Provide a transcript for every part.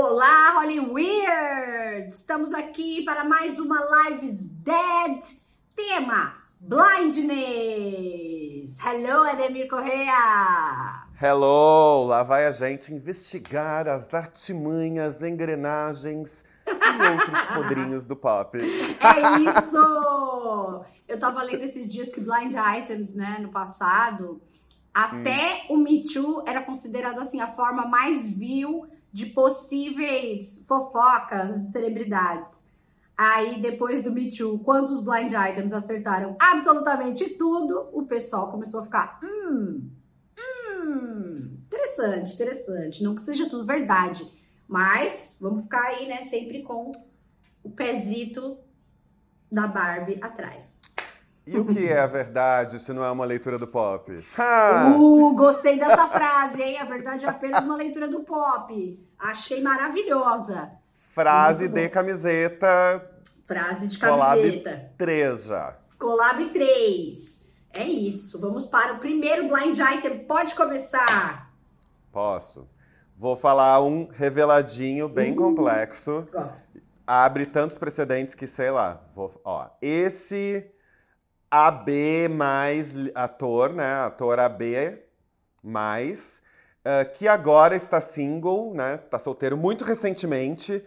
Olá, Holly Weird! Estamos aqui para mais uma Lives Dead. Tema: Blindness. Hello, Ademir Correa! Hello! Lá vai a gente investigar as artimanhas, engrenagens e outros podrinhos do pop. É isso! Eu tava lendo esses dias que Blind Items, né, no passado, até hum. o Me Too era considerado assim a forma mais vil de possíveis fofocas de celebridades. Aí, depois do Me Too, quando os blind items acertaram absolutamente tudo, o pessoal começou a ficar. Hum, hum, interessante, interessante. Não que seja tudo verdade, mas vamos ficar aí, né, sempre com o pezito da Barbie atrás. E o que é a verdade se não é uma leitura do pop? Ha! Uh, gostei dessa frase, hein? A verdade é apenas uma leitura do pop. Achei maravilhosa. Frase de camiseta. Frase de camiseta. Collab 3 já. Collab 3. É isso. Vamos para o primeiro blind item. Pode começar. Posso. Vou falar um reveladinho bem uh, complexo. Gosto. Abre tantos precedentes que, sei lá. Vou, ó, esse AB mais ator, né? Ator AB mais, uh, que agora está single, né? Está solteiro muito recentemente,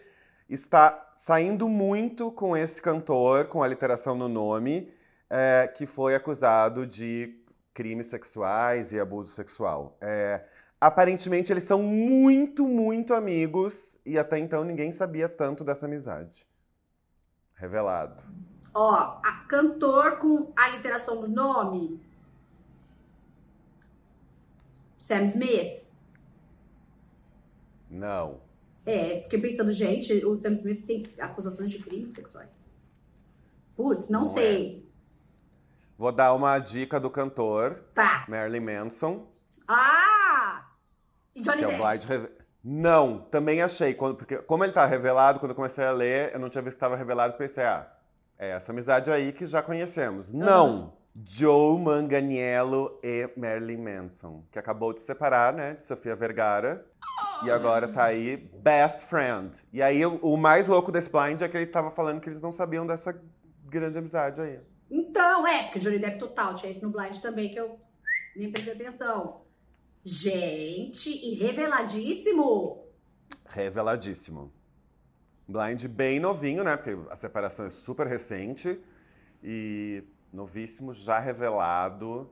está saindo muito com esse cantor, com a literação no nome, uh, que foi acusado de crimes sexuais e abuso sexual. É, aparentemente eles são muito, muito amigos e até então ninguém sabia tanto dessa amizade. Revelado. Ó, a cantor com a literação do nome. Sam Smith. Não. É, fiquei pensando, gente, o Sam Smith tem acusações de crimes sexuais. Putz, não, não sei. É. Vou dar uma dica do cantor. Tá. Marilyn Manson. Ah! E Johnny Depp. É o Não, também achei. Quando, porque como ele tá revelado, quando eu comecei a ler, eu não tinha visto que estava revelado, pensei, ah, é essa amizade aí que já conhecemos. Não! Joe Manganiello e Marilyn Manson, que acabou de separar, né, de Sofia Vergara. E agora tá aí best friend. E aí o, mais louco desse blind é que ele tava falando que eles não sabiam dessa grande amizade aí. Então, é, porque Johnny Depp total, tinha isso no blind também que eu nem prestei atenção. Gente, e reveladíssimo! Reveladíssimo. Blind bem novinho, né? Porque a separação é super recente e novíssimo, já revelado.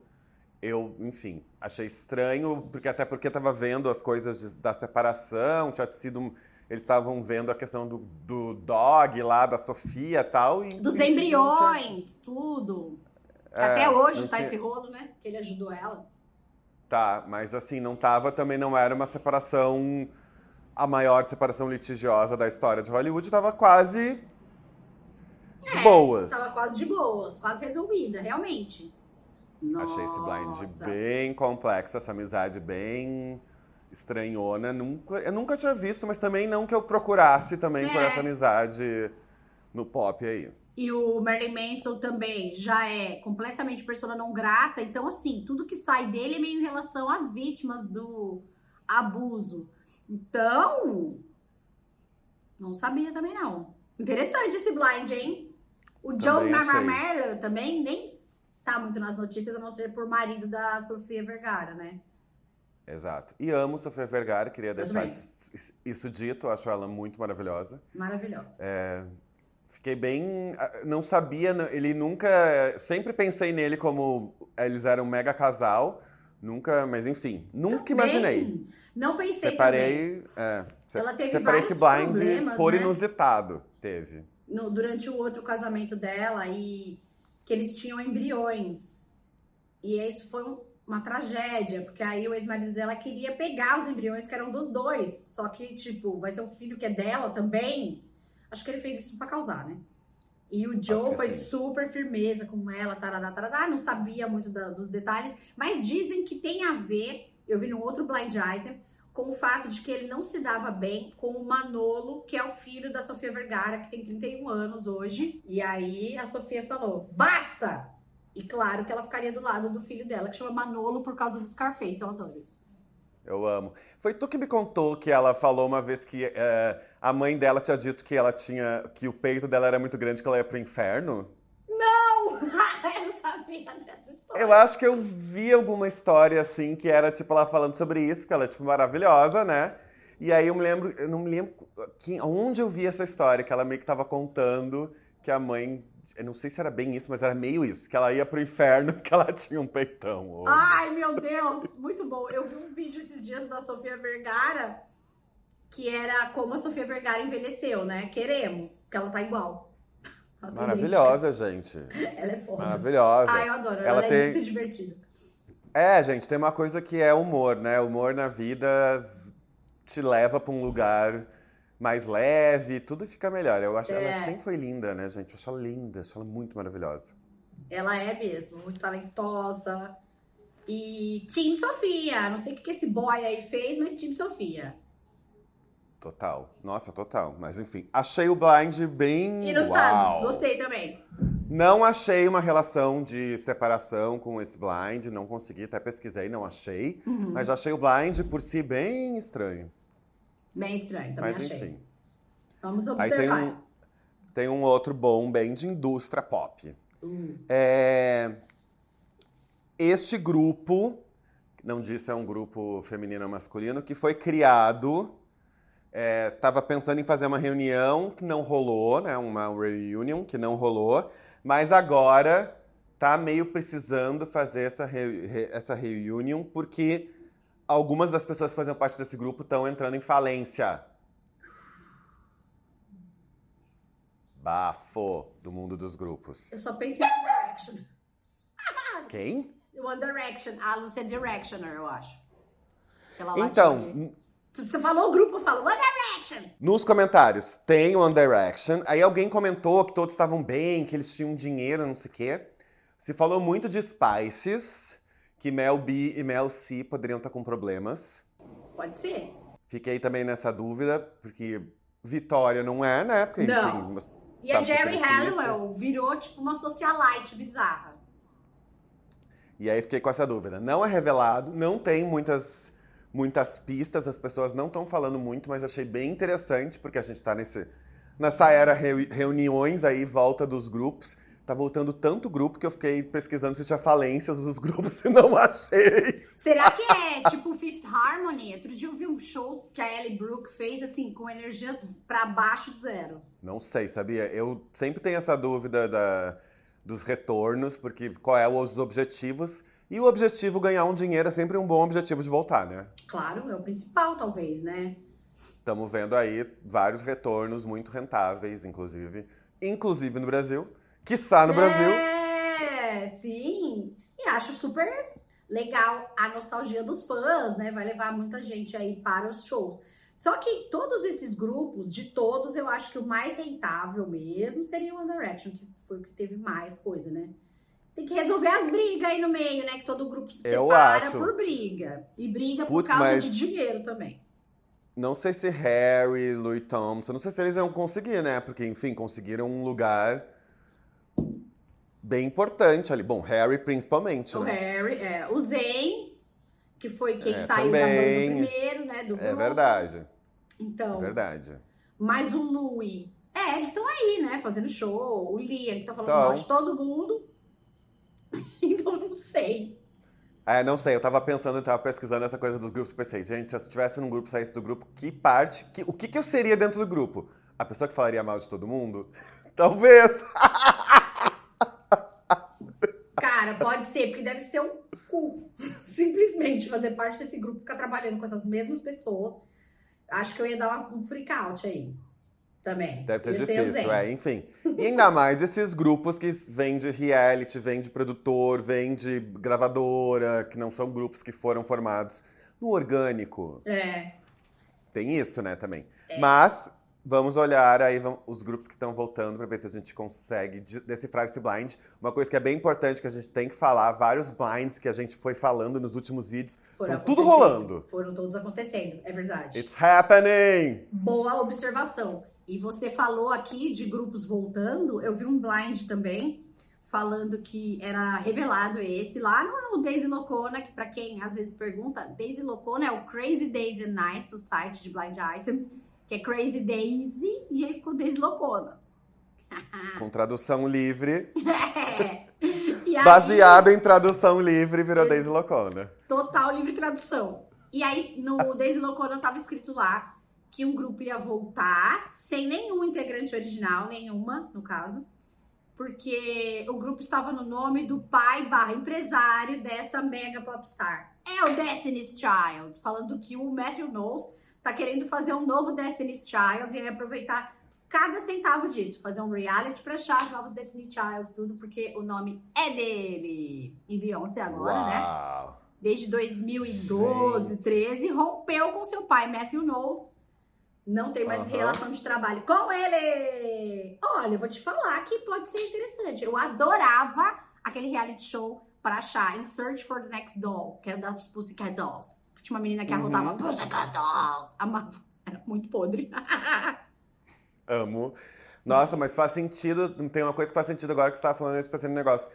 Eu, enfim, achei estranho, porque até porque estava vendo as coisas de, da separação, tinha sido. Eles estavam vendo a questão do, do dog lá, da Sofia e tal. E, Dos embriões, tinha... tudo. É, até hoje tá tinha... esse rolo, né? Que ele ajudou ela. Tá, mas assim, não tava, também não era uma separação a maior separação litigiosa da história de Hollywood estava quase de é, boas. Tava quase de boas, quase resolvida, realmente. Nossa. Achei esse blind bem complexo, essa amizade bem estranhona. Nunca, eu nunca tinha visto, mas também não que eu procurasse também é. por essa amizade no pop aí. E o Marilyn Manson também já é completamente persona não grata. Então, assim, tudo que sai dele é meio em relação às vítimas do abuso. Então, não sabia também não. Interessante esse blind, hein? O John Marmarmello também nem tá muito nas notícias, a não ser por marido da Sofia Vergara, né? Exato. E amo Sofia Vergara, queria deixar isso, isso, dito, acho ela muito maravilhosa. Maravilhosa. É, fiquei bem. Não sabia, ele nunca. Sempre pensei nele como eles eram um mega casal, nunca, mas enfim, nunca também. imaginei. Não pensei separei, também. É, Ela teve separei esse blind por né? inusitado, teve. No, durante o outro casamento dela e que eles tinham embriões. E isso foi um, uma tragédia, porque aí o ex-marido dela queria pegar os embriões que eram dos dois. Só que, tipo, vai ter um filho que é dela também. Acho que ele fez isso para causar, né? E o Joe foi sim. super firmeza com ela, tarará, tarará, não sabia muito da, dos detalhes, mas dizem que tem a ver, eu vi num outro blind item, com o fato de que ele não se dava bem com o Manolo, que é o filho da Sofia Vergara, que tem 31 anos hoje. E aí a Sofia falou: basta! E claro que ela ficaria do lado do filho dela, que chama Manolo por causa do Scarface. Eu adoro isso. Eu amo. Foi tu que me contou que ela falou uma vez que é, a mãe dela tinha dito que ela tinha. que o peito dela era muito grande, que ela ia pro inferno? Não! eu sabia dessa história. Eu acho que eu vi alguma história assim que era tipo ela falando sobre isso, porque ela é tipo maravilhosa, né? E aí eu me lembro, eu não me lembro que, onde eu vi essa história, que ela meio que tava contando que a mãe eu não sei se era bem isso, mas era meio isso, que ela ia pro inferno porque ela tinha um peitão. Ai, meu Deus, muito bom. Eu vi um vídeo esses dias da Sofia Vergara, que era como a Sofia Vergara envelheceu, né? Queremos, porque ela tá igual. Ela Maravilhosa, gente. Ela é foda. Maravilhosa. Ai, eu adoro. Ela, ela é tem... muito divertida. É, gente, tem uma coisa que é humor, né? Humor na vida te leva para um lugar mais leve, tudo fica melhor. Eu acho é. ela sempre foi linda, né, gente? Eu acho ela linda, acho ela muito maravilhosa. Ela é mesmo, muito talentosa. E Team Sofia, não sei o que esse boy aí fez, mas Team Sofia. Total. Nossa, total. Mas enfim, achei o blind bem. Inusitado. Uau. Gostei também. Não achei uma relação de separação com esse blind, não consegui, até pesquisei, não achei. Uhum. Mas achei o blind por si bem estranho. Bem estranho, também Mas, achei. enfim. Vamos observar. Aí tem um, tem um outro bom, bem de indústria pop. Hum. É, este grupo, não disse é um grupo feminino ou masculino, que foi criado, estava é, pensando em fazer uma reunião que não rolou, né, uma reunion que não rolou, mas agora tá meio precisando fazer essa, re, re, essa reunião porque algumas das pessoas que faziam parte desse grupo estão entrando em falência. Bafo do mundo dos grupos. Eu só pensei em One Direction. Quem? One Direction. A Lucia Directioner, eu acho. então, você falou o grupo, eu falo One Direction. Nos comentários, tem One Direction. Aí alguém comentou que todos estavam bem, que eles tinham dinheiro, não sei o quê. Se falou muito de Spices que Mel B e Mel C poderiam estar com problemas. Pode ser. Fiquei também nessa dúvida, porque Vitória não é, né? Porque, não. Enfim, e tá a Jerry Halliwell virou tipo uma socialite bizarra. E aí fiquei com essa dúvida. Não é revelado, não tem muitas, muitas pistas, as pessoas não estão falando muito, mas achei bem interessante, porque a gente está nesse, nessa era reuniões aí, volta dos grupos. Tá voltando tanto grupo que eu fiquei pesquisando se tinha falências dos grupos e não achei. Será que é tipo Fifth Harmony? Outro dia eu vi um show que a Ellie Brooke fez assim, com energias para baixo de zero. Não sei, sabia? Eu sempre tenho essa dúvida da, dos retornos, porque qual é os objetivos. E o objetivo ganhar um dinheiro é sempre um bom objetivo de voltar, né? Claro, é o principal, talvez, né? Estamos vendo aí vários retornos muito rentáveis, inclusive, inclusive no Brasil quiçá no Brasil. É, sim. E acho super legal a nostalgia dos fãs, né? Vai levar muita gente aí para os shows. Só que todos esses grupos, de todos, eu acho que o mais rentável mesmo seria o One Direction, que foi o que teve mais coisa, né? Tem que resolver as brigas aí no meio, né? Que todo grupo se eu separa acho. por briga. E briga Putz, por causa mas... de dinheiro também. Não sei se Harry, Louis Thompson, não sei se eles iam conseguir, né? Porque, enfim, conseguiram um lugar bem importante ali. Bom, Harry principalmente. O né? Harry, é. O Zayn, que foi quem é, saiu também. da banda primeiro, né? Do é verdade. Então. É verdade. Mas o Louis. É, eles estão aí, né? Fazendo show. O Lee, ele tá falando então, mal de todo mundo. Não sei. É, não sei, eu tava pensando, eu tava pesquisando essa coisa dos grupos, pensei, gente, se eu estivesse num grupo, saísse do grupo, que parte, que, o que, que eu seria dentro do grupo? A pessoa que falaria mal de todo mundo? Talvez! Cara, pode ser, porque deve ser um cu. Simplesmente fazer parte desse grupo, ficar trabalhando com essas mesmas pessoas. Acho que eu ia dar um freak out aí. Também. Deve ser difícil, é, enfim. E ainda mais esses grupos que vêm de reality, vêm de produtor, vêm de gravadora, que não são grupos que foram formados no orgânico. É. Tem isso, né, também. É. Mas Vamos olhar aí os grupos que estão voltando para ver se a gente consegue decifrar esse blind. Uma coisa que é bem importante que a gente tem que falar, vários blinds que a gente foi falando nos últimos vídeos, foram tudo rolando. Foram todos acontecendo, é verdade. It's happening! Boa observação. E você falou aqui de grupos voltando, eu vi um blind também falando que era revelado esse lá no Daisy Locona, que para quem às vezes pergunta, Daisy Locona é o Crazy Days and Nights, o site de Blind Items, que é Crazy Daisy, e aí ficou Daisy Locona. Com tradução livre. é. Aí, Baseado em tradução livre, virou Daisy Locona. Total livre tradução. E aí, no Daisy Locona tava escrito lá que um grupo ia voltar sem nenhum integrante original, nenhuma, no caso, porque o grupo estava no nome do pai barra empresário dessa mega popstar. É o Destiny's Child, falando que o Matthew Knowles tá querendo fazer um novo Destiny's Child e aproveitar cada centavo disso, fazer um reality pra achar as novas Destiny Child, tudo, porque o nome é dele. E Beyoncé agora, né? Uau. né? Desde 2012, Gente. 13, rompeu com seu pai, Matthew Knowles. Não tem mais Aham. relação de trabalho com ele. Olha, eu vou te falar que pode ser interessante. Eu adorava aquele reality show pra achar In Search for the Next Doll, que era das Pussycat Dolls. Que tinha uma menina que Uhum. arrotava Pussycat Dolls. Amava. Era muito podre. Amo. Nossa, mas faz sentido. Tem uma coisa que faz sentido agora que você tá falando esse um negócio.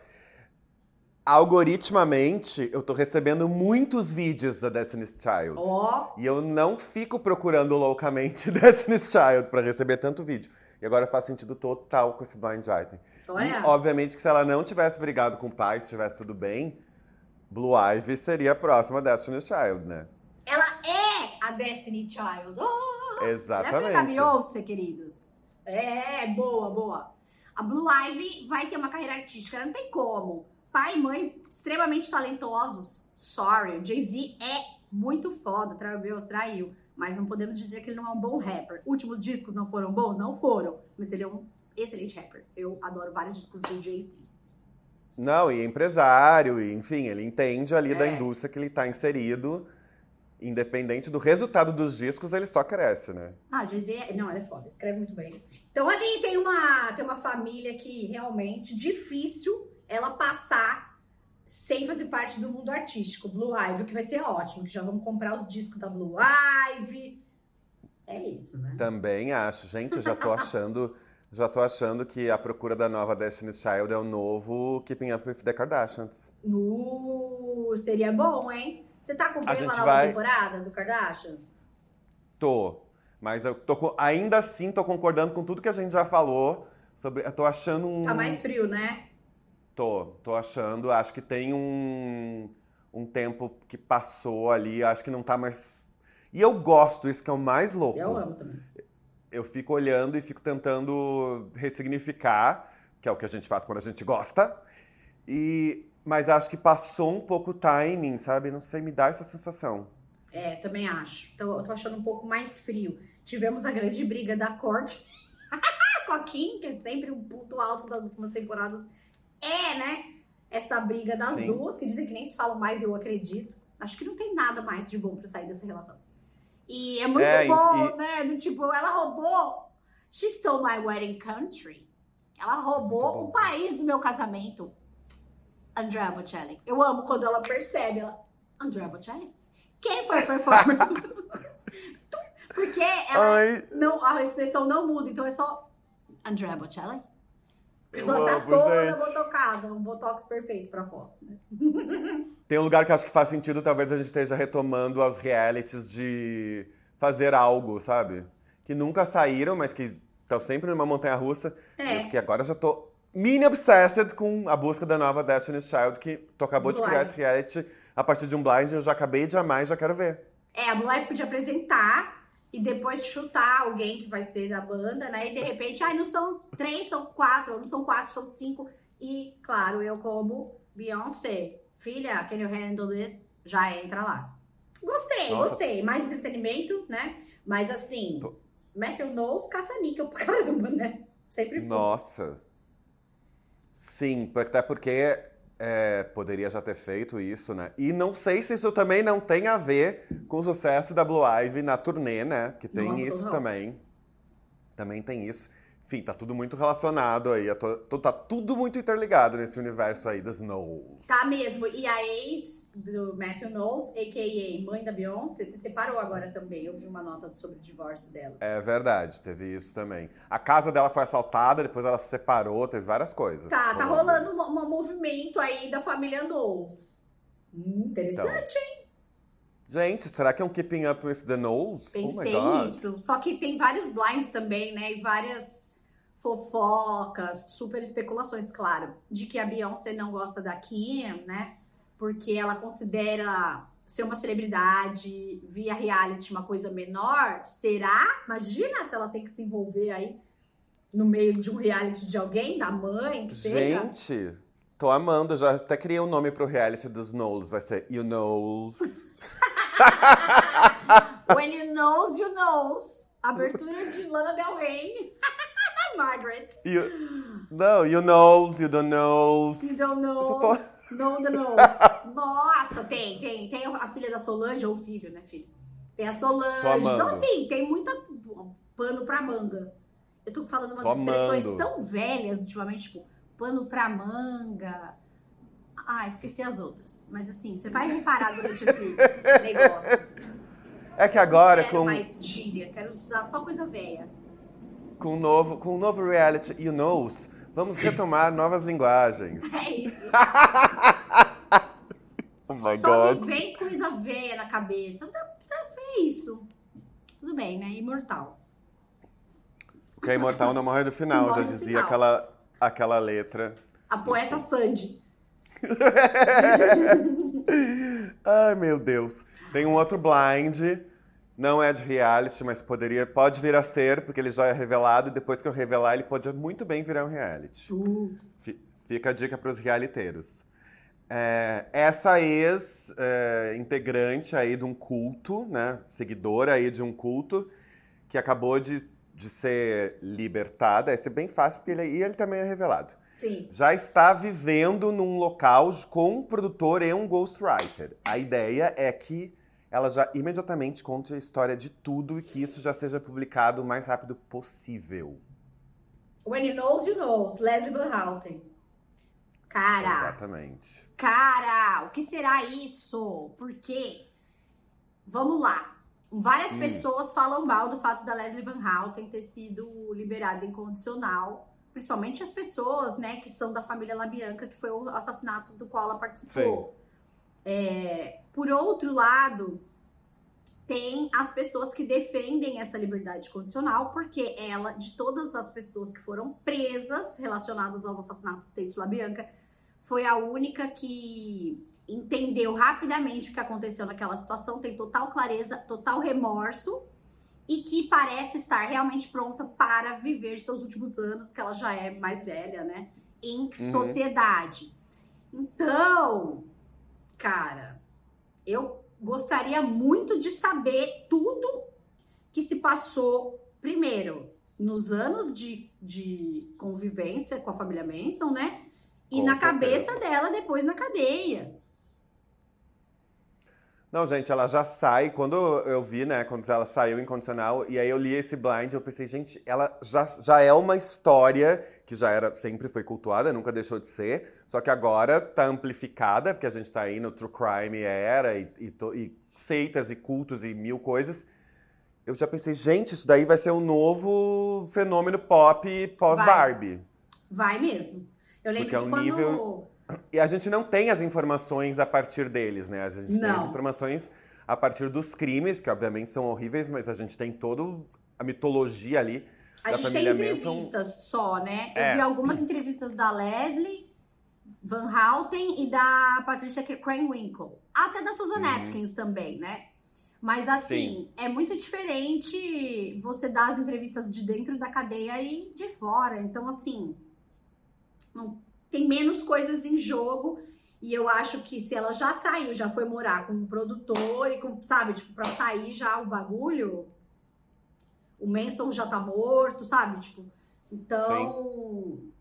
Algoritmamente, eu tô recebendo muitos vídeos da Destiny's Child. Ó, E eu não fico procurando loucamente Destiny's Child pra receber tanto vídeo. E agora faz sentido total com esse blind item. olha. E, obviamente que se ela não tivesse brigado com o pai, se tivesse tudo bem, Blue Ivy seria a próxima Destiny's Child, né? Ela é a Destiny Child. Oh, Exatamente. Ela é da Beyoncé, queridos. É, boa, boa. A Blue Ivy vai ter uma carreira artística, não tem como. Pai e mãe extremamente talentosos. Sorry, o Jay-Z é muito foda, traiu traiu. Mas não podemos dizer que ele não é um bom rapper. Últimos discos não foram bons? Não foram. Mas ele é um excelente rapper. Eu adoro vários discos do Jay-Z. Não, e empresário, e enfim, ele entende ali da É. indústria que ele tá inserido. Independente do resultado dos discos, ele só cresce, né? Ah, Jay-Z, é... não, ela é foda, escreve muito bem. Então ali tem uma, tem uma família que realmente difícil ela passar sem fazer parte do mundo artístico. Blue Ivy, o que vai ser ótimo, que já vamos comprar os discos da Blue Ivy. É isso, né? Também acho. Gente, eu já tô achando. Já tô achando que a procura da nova Destiny's Child é o novo Keeping Up with the Kardashians. Uh, seria bom, hein? Você tá acompanhando a, gente nova vai- temporada do Kardashians? Tô. Mas eu tô ainda assim tô concordando com tudo que a gente já falou sobre. Eu tô achando um. Tá mais frio, né? Tô, tô achando. Acho que tem um, um tempo que passou ali. Acho que não tá mais. E eu gosto, isso que é o mais louco. Eu amo também. Eu fico olhando e fico tentando ressignificar, que é o que a gente faz quando a gente gosta. E mas acho que passou um pouco o timing, sabe? Não sei, me dá essa sensação. É, também acho. Então, eu tô achando um pouco mais frio. Tivemos a grande briga da corte com a Kim, que é sempre um ponto alto das últimas temporadas. É, né? Essa briga das Sim. duas, que dizem que nem se falam mais, eu acredito. Acho que não tem nada mais de bom pra sair dessa relação. E é muito É, bom, e- né? Do tipo, ela roubou. She stole my wedding country. Ela roubou o país do meu casamento. Andrea Bocelli. Eu amo quando ela percebe. Ela, Andrea Bocelli? Quem foi a performer? Porque ela não, a expressão não muda, então é só Andrea Bocelli. Eu amo, toda botocada, um botox perfeito pra fotos, né? tem um lugar que acho que faz sentido, talvez a gente esteja retomando aos realities de fazer algo, sabe? Que nunca saíram, mas que estão sempre numa montanha russa. É. E que agora já tô mini obsessed com a busca da nova Destiny's Child, que tu acabou de Blue criar esse reality a partir de um blind, eu já acabei de amar e já quero ver. É, a Blue Ivy podia apresentar e depois chutar alguém que vai ser da banda, né? E de repente, ai, não são três, são quatro, ou não são quatro, são cinco. E, claro, eu como Beyoncé, filha, can you handle this? Já entra lá. Gostei, Nossa. gostei. Mais entretenimento, né? Mas assim, Tô- Matthew Knowles caça-níquel pra caramba, né? Sempre foi. Nossa. Sim, até porque é, poderia já ter feito isso, né? E não sei se isso também não tem a ver com o sucesso da Blue Ivy na turnê, né? Que tem Nossa, isso total. também. Também tem isso. Enfim, tá tudo muito relacionado aí. Tá tudo muito interligado nesse universo aí dos Knowles. Tá mesmo. E a ex do Matthew Knowles, a.k.a. mãe da Beyoncé, se separou agora também. Eu vi uma nota sobre o divórcio dela. É verdade, teve isso também. A casa dela foi assaltada, depois ela se separou, teve várias coisas. Tá, tá rolando um, um movimento aí da família Knowles. Hum, interessante, então. hein? Gente, será que é um Keeping Up with the Knowles? Oh Pensei oh nisso. Só que tem vários blinds também, né? E várias fofocas, super especulações, claro, de que a Beyoncé não gosta da Kim, né? Porque ela considera ser uma celebridade via reality uma coisa menor. Será? Imagina se ela tem que se envolver aí no meio de um reality de alguém, da mãe, que seja. Gente, tô amando. Já até criei um nome pro reality dos Knowles. Vai ser You Knows. When you knows, you knows. Abertura de Lana Del Rey. Margaret. You, no, you knows, you don't knows. You don't know. Tô... Know the knows. Nossa, tem, tem. Tem a filha da Solange, ou o filho, né, filho? Tem a Solange. Então, assim, tem muita pano pra manga. Eu tô falando umas tô expressões amando. tão velhas ultimamente, tipo, pano pra manga. Ah, esqueci as outras. Mas assim, você vai reparar durante esse negócio. É que agora. Não quero com... mais gíria, quero usar só coisa velha com o novo, com o novo reality You Knows, vamos retomar novas linguagens. É isso. oh my Só God. me vem coisa velha na cabeça. Tá, tá feio isso. Tudo bem, né? Imortal. O que é imortal não morre do final, morre já dizia final. Aquela, aquela letra. A poeta Sandy. Ai, meu Deus. Tem um outro blind não é de reality, mas poderia, pode vir a ser, porque ele já é revelado, e depois que eu revelar, ele pode muito bem virar um reality. Uh. Fica a dica para os realiteiros. É, essa ex-integrante é, aí de um culto, né, seguidora aí de um culto, que acabou de, de ser libertada, esse é bem fácil, porque ele, e ele também é revelado. Sim. Já está vivendo num local com um produtor e um ghostwriter. A ideia é que ela já imediatamente conta a história de tudo e que isso já seja publicado o mais rápido possível. When you knows, you knows. Leslie Van Houten. Cara. Exatamente. Cara, o que será isso? Porque, vamos lá. Várias hum. pessoas falam mal do fato da Leslie Van Houten ter sido liberada incondicional. Principalmente as pessoas, né, que são da família Labianca, que foi o assassinato do qual ela participou. Sim. É, por outro lado, tem as pessoas que defendem essa liberdade condicional, porque ela, de todas as pessoas que foram presas relacionadas aos assassinatos do Tate LaBianca, foi a única que entendeu rapidamente o que aconteceu naquela situação, tem total clareza, total remorso e que parece estar realmente pronta para viver seus últimos anos, que ela já é mais velha, né, em uhum. sociedade. Então, cara, eu gostaria muito de saber tudo que se passou, primeiro, nos anos de, de convivência com a família Manson, né? E com na certeza. cabeça dela depois na cadeia. Não, gente, ela já sai. Quando eu vi, né, quando ela saiu incondicional, e aí eu li esse blind, eu pensei, gente, ela já, já é uma história que já era, sempre foi cultuada, nunca deixou de ser, só que agora tá amplificada, porque a gente tá aí no True Crime era, e, e, e seitas e cultos e mil coisas. Eu já pensei, gente, isso daí vai ser um novo fenômeno pop pós-Barbie. Vai. vai mesmo. Eu lembro porque que é um quando... nível e a gente não tem as informações a partir deles, né? A gente não. tem as informações a partir dos crimes, que obviamente são horríveis, mas a gente tem toda a mitologia ali a da gente família tem entrevistas Manson. só, né? Eu é. vi algumas entrevistas da Leslie Van Houten e da Patricia Cranwinkle. Até da Susan uhum. Atkins também, né? Mas assim, Sim. é muito diferente você dar as entrevistas de dentro da cadeia e de fora. Então, assim, não tem menos coisas em jogo. E eu acho que se ela já saiu, já foi morar com um produtor e com, sabe, tipo, pra sair já o bagulho, o Manson já tá morto, sabe? Tipo, então, Sim.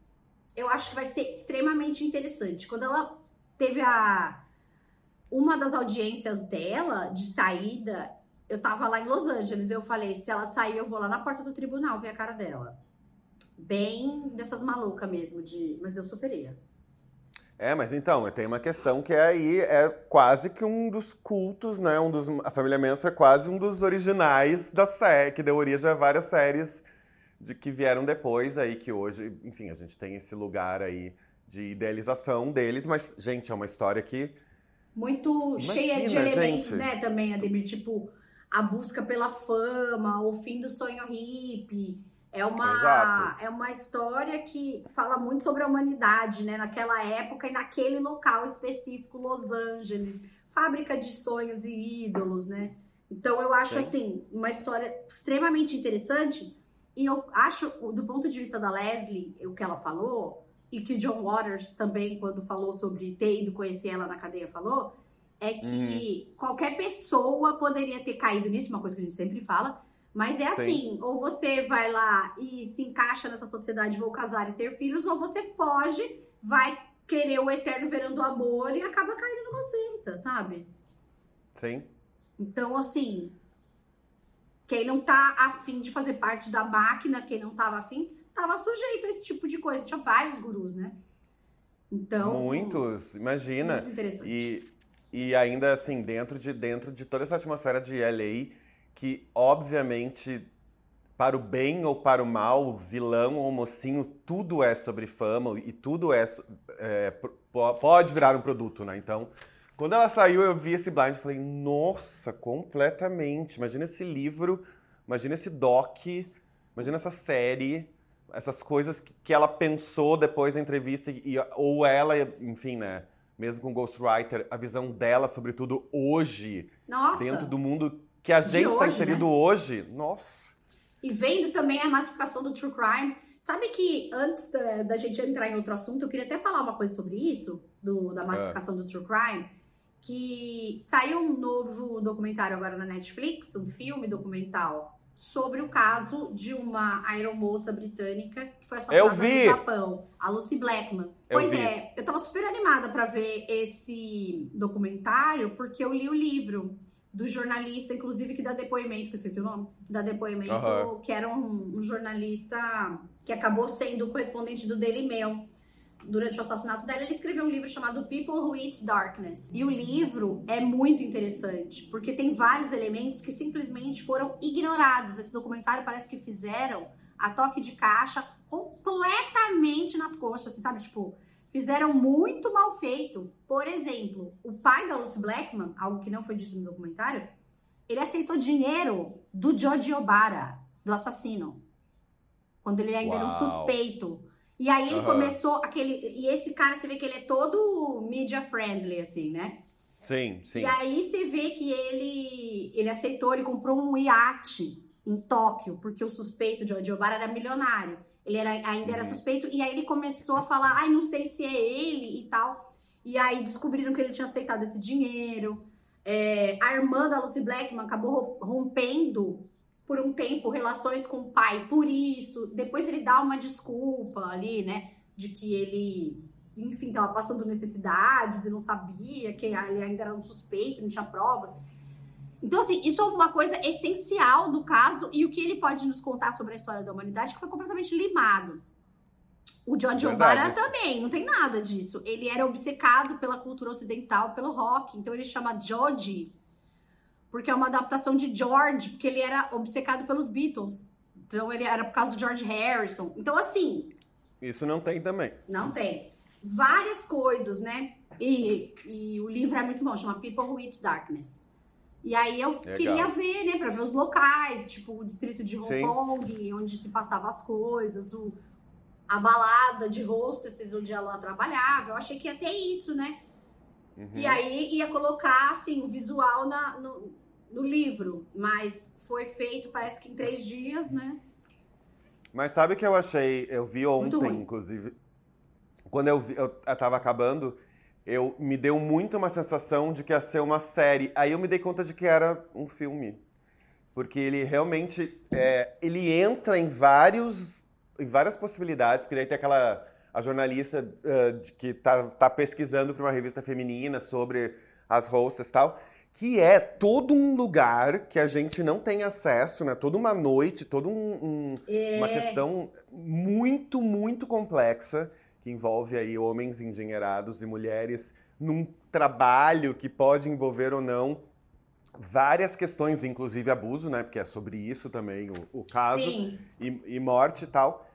eu acho que vai ser extremamente interessante. Quando ela teve a uma das audiências dela de saída, eu tava lá em Los Angeles, eu falei, se ela sair, eu vou lá na porta do tribunal ver a cara dela. Bem dessas malucas mesmo, de. Mas eu superia. É, mas então, tem uma questão que é aí, é quase que um dos cultos, né? Um dos, a família Manson é quase um dos originais da série, que deu origem a várias séries de que vieram depois aí, que hoje, enfim, a gente tem esse lugar aí de idealização deles, mas, gente, é uma história que. Muito Imagina, cheia de elementos, gente. né? Também, Ademir, tipo, a busca pela fama, o fim do sonho hippie. É uma, Exato. é uma história que fala muito sobre a humanidade, né? Naquela época e naquele local específico, Los Angeles, fábrica de sonhos e ídolos, né? Então eu acho Sim. assim uma história extremamente interessante e eu acho do ponto de vista da Leslie o que ela falou e que o John Waters também quando falou sobre ter ido conhecer ela na cadeia falou é que qualquer pessoa poderia ter caído nisso, uma coisa que a gente sempre fala, mas é assim, ou você vai lá e se encaixa nessa sociedade, vou casar e ter filhos, ou você foge, vai querer o eterno verão do amor e acaba caindo numa seita, sabe? Sim. Então, assim, quem não tá afim de fazer parte da máquina, quem não tava afim, tava sujeito a esse tipo de coisa. Tinha vários gurus, né? Então. Muitos, imagina. Muito interessante. E, e ainda assim, dentro de, dentro de toda essa atmosfera de LA, que obviamente, para o bem ou para o mal, o vilão ou mocinho, tudo é sobre fama e tudo é, é, pode virar um produto, né? Então, quando ela saiu, eu vi esse blind e falei, nossa, completamente. Imagina esse livro, imagina esse doc, imagina essa série, essas coisas que- ela pensou depois da entrevista, e, ou ela, enfim, né? Mesmo com Ghostwriter, a visão dela sobre tudo hoje, Nossa! dentro do mundo que a gente está inserido né? hoje. Nossa. E vendo também a massificação do true crime. Sabe que antes da, da gente entrar em outro assunto, eu queria até falar uma coisa sobre isso, do, da massificação do true crime. Que saiu um novo documentário agora na Netflix, um filme documental, sobre o caso de uma aeromoça britânica que foi assassinada no Japão, a Lucy Blackman. Eu pois vi. é, eu tava super animada pra ver esse documentário, porque eu li o livro do jornalista, inclusive, que dá depoimento, que eu esqueci o nome, que dá depoimento, Aham. que era um, um jornalista que acabou sendo correspondente do Daily Mail. Durante o assassinato dela, ele escreveu um livro chamado People Who Eat Darkness. E o livro é muito interessante, porque tem vários elementos que simplesmente foram ignorados. Esse documentário parece que fizeram a toque de caixa completamente nas coxas, assim, sabe? Tipo, fizeram muito mal feito. Por exemplo, o pai da Lucy Blackman, algo que não foi dito no documentário, ele aceitou dinheiro do George Obara, do assassino. Quando ele ainda era um Uau. suspeito. E aí ele Aham. começou aquele. E esse cara, você vê que ele é todo media friendly, assim, né? Sim, sim. E aí você vê que ele, ele aceitou, ele comprou um iate em Tóquio, porque o suspeito de Obara era milionário. Ele era, ainda era Uhum. suspeito, e aí ele começou a falar, ai, não sei se é ele e tal. E aí descobriram que ele tinha aceitado esse dinheiro. É, a irmã da Lucy Blackman acabou ro- rompendo por um tempo relações com o pai por isso. Depois ele dá uma desculpa ali, né? De que ele, enfim, tava passando necessidades e não sabia, que ele ainda era um suspeito, não tinha provas. Então, assim, isso é uma coisa essencial do caso e o que ele pode nos contar sobre a história da humanidade que foi completamente limado. O George Verdade, Obara também, não tem nada disso. Ele era obcecado pela cultura ocidental, pelo rock, então ele chama George, porque é uma adaptação de George, porque ele era obcecado pelos Beatles. Então ele era por causa do George Harrison. Então, assim, Isso não tem também. não tem. Várias coisas, né? E, e o livro é muito bom, chama People Who Eat Darkness. E aí eu Legal. queria ver, né, pra ver os locais, tipo o distrito de Hong Sim. Kong, onde se passavam as coisas, o, a balada de hostesses onde ela trabalhava. Eu achei que ia ter isso, né? Uhum. E aí ia colocar, assim, o visual na, no, no livro. Mas foi feito, parece que em três dias, né? Mas sabe o que eu achei? Eu vi ontem, inclusive. Quando eu, vi, eu tava acabando, eu me deu muito uma sensação de que ia ser uma série. Aí eu me dei conta de que era um filme. Porque ele realmente. é, ele entra em vários. em várias possibilidades, porque daí tem aquela. A jornalista ah, de- que tá, tá pesquisando para uma revista feminina sobre as hostas e tal. que é todo um lugar que a gente não tem acesso, né? Toda uma noite, toda um, um, É. uma questão muito, muito complexa que envolve aí homens endinheirados e mulheres num trabalho que pode envolver ou não várias questões, inclusive abuso, né? Porque é sobre isso também o, o caso Sim. e, e morte e tal.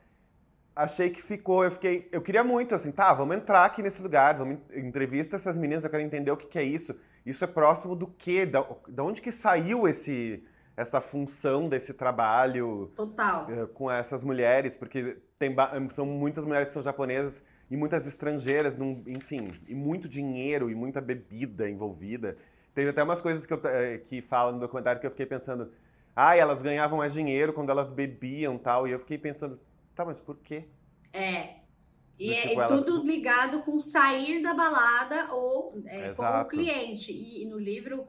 Achei que ficou, eu fiquei, eu queria muito assim, tá, vamos entrar aqui nesse lugar, vamos en- entrevista essas meninas, eu quero entender o que, que é isso. Isso é próximo do quê? Da, da onde que saiu esse essa função desse trabalho Total. eh, com essas mulheres? Porque tem, ba- são muitas mulheres que são japonesas e muitas estrangeiras, num- enfim, e muito dinheiro e muita bebida envolvida. Teve até umas coisas que, eu, eh, que falam no documentário que eu fiquei pensando, ah, elas ganhavam mais dinheiro quando elas bebiam tal, e eu fiquei pensando, tá, mas por quê? É. E é tipo, ela- tudo ligado com sair da balada ou é, com o cliente. E, e no livro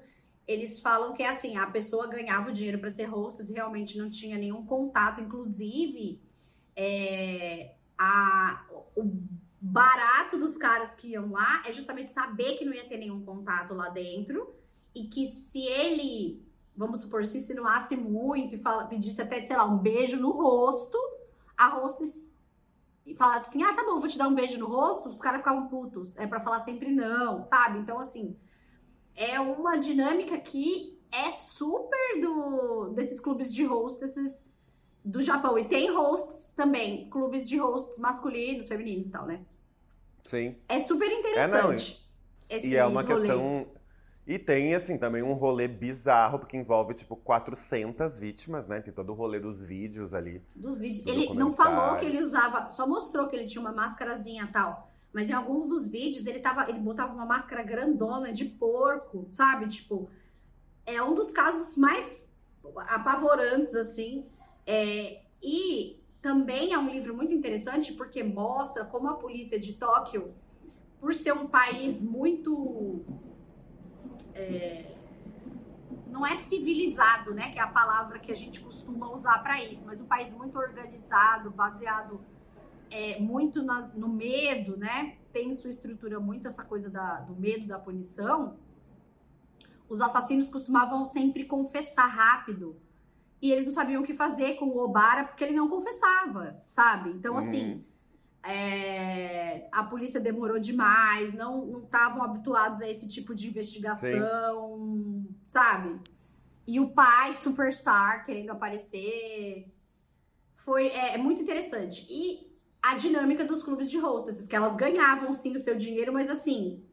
eles falam que é assim, a pessoa ganhava o dinheiro para ser hostess e realmente não tinha nenhum contato. Inclusive, é, a, o barato dos caras que iam lá é justamente saber que não ia ter nenhum contato lá dentro e que se ele, vamos supor, se insinuasse muito e fala, pedisse até, sei lá, um beijo no rosto, a hostess e falar assim, ah, tá bom, vou te dar um beijo no rosto, os caras ficavam putos. É pra falar sempre não, sabe? Então, assim, é uma dinâmica que é super do desses clubes de hostesses do Japão. E tem hosts também, clubes de hosts masculinos, femininos e tal, né? Sim. É super interessante. E esse é uma rolê. questão. E tem, assim, também um rolê bizarro, porque envolve, tipo, 400 vítimas, né? Tem todo o rolê dos vídeos ali. dos vídeos. do Ele não falou que ele usava, só mostrou que ele tinha uma máscarazinha e tal. Mas em alguns dos vídeos ele tava, ele botava uma máscara grandona de porco, sabe? Tipo, é um dos casos mais apavorantes assim. É, e também é um livro muito interessante porque mostra como a polícia de Tóquio, por ser um país muito é, não é civilizado, né? Que é a palavra que a gente costuma usar para isso, mas um país muito organizado, baseado é, muito na- no medo, né? Tem em sua estrutura muito essa coisa da- do medo da punição. Os assassinos costumavam sempre confessar rápido. E eles não sabiam o que fazer com o Obara porque ele não confessava, sabe? Então, assim, Uhum. é, a polícia demorou demais, não estavam habituados a esse tipo de investigação, sabe? E o pai, superstar, querendo aparecer. Foi é, é muito interessante. E a dinâmica dos clubes de hostesses, que elas ganhavam sim o seu dinheiro, mas assim,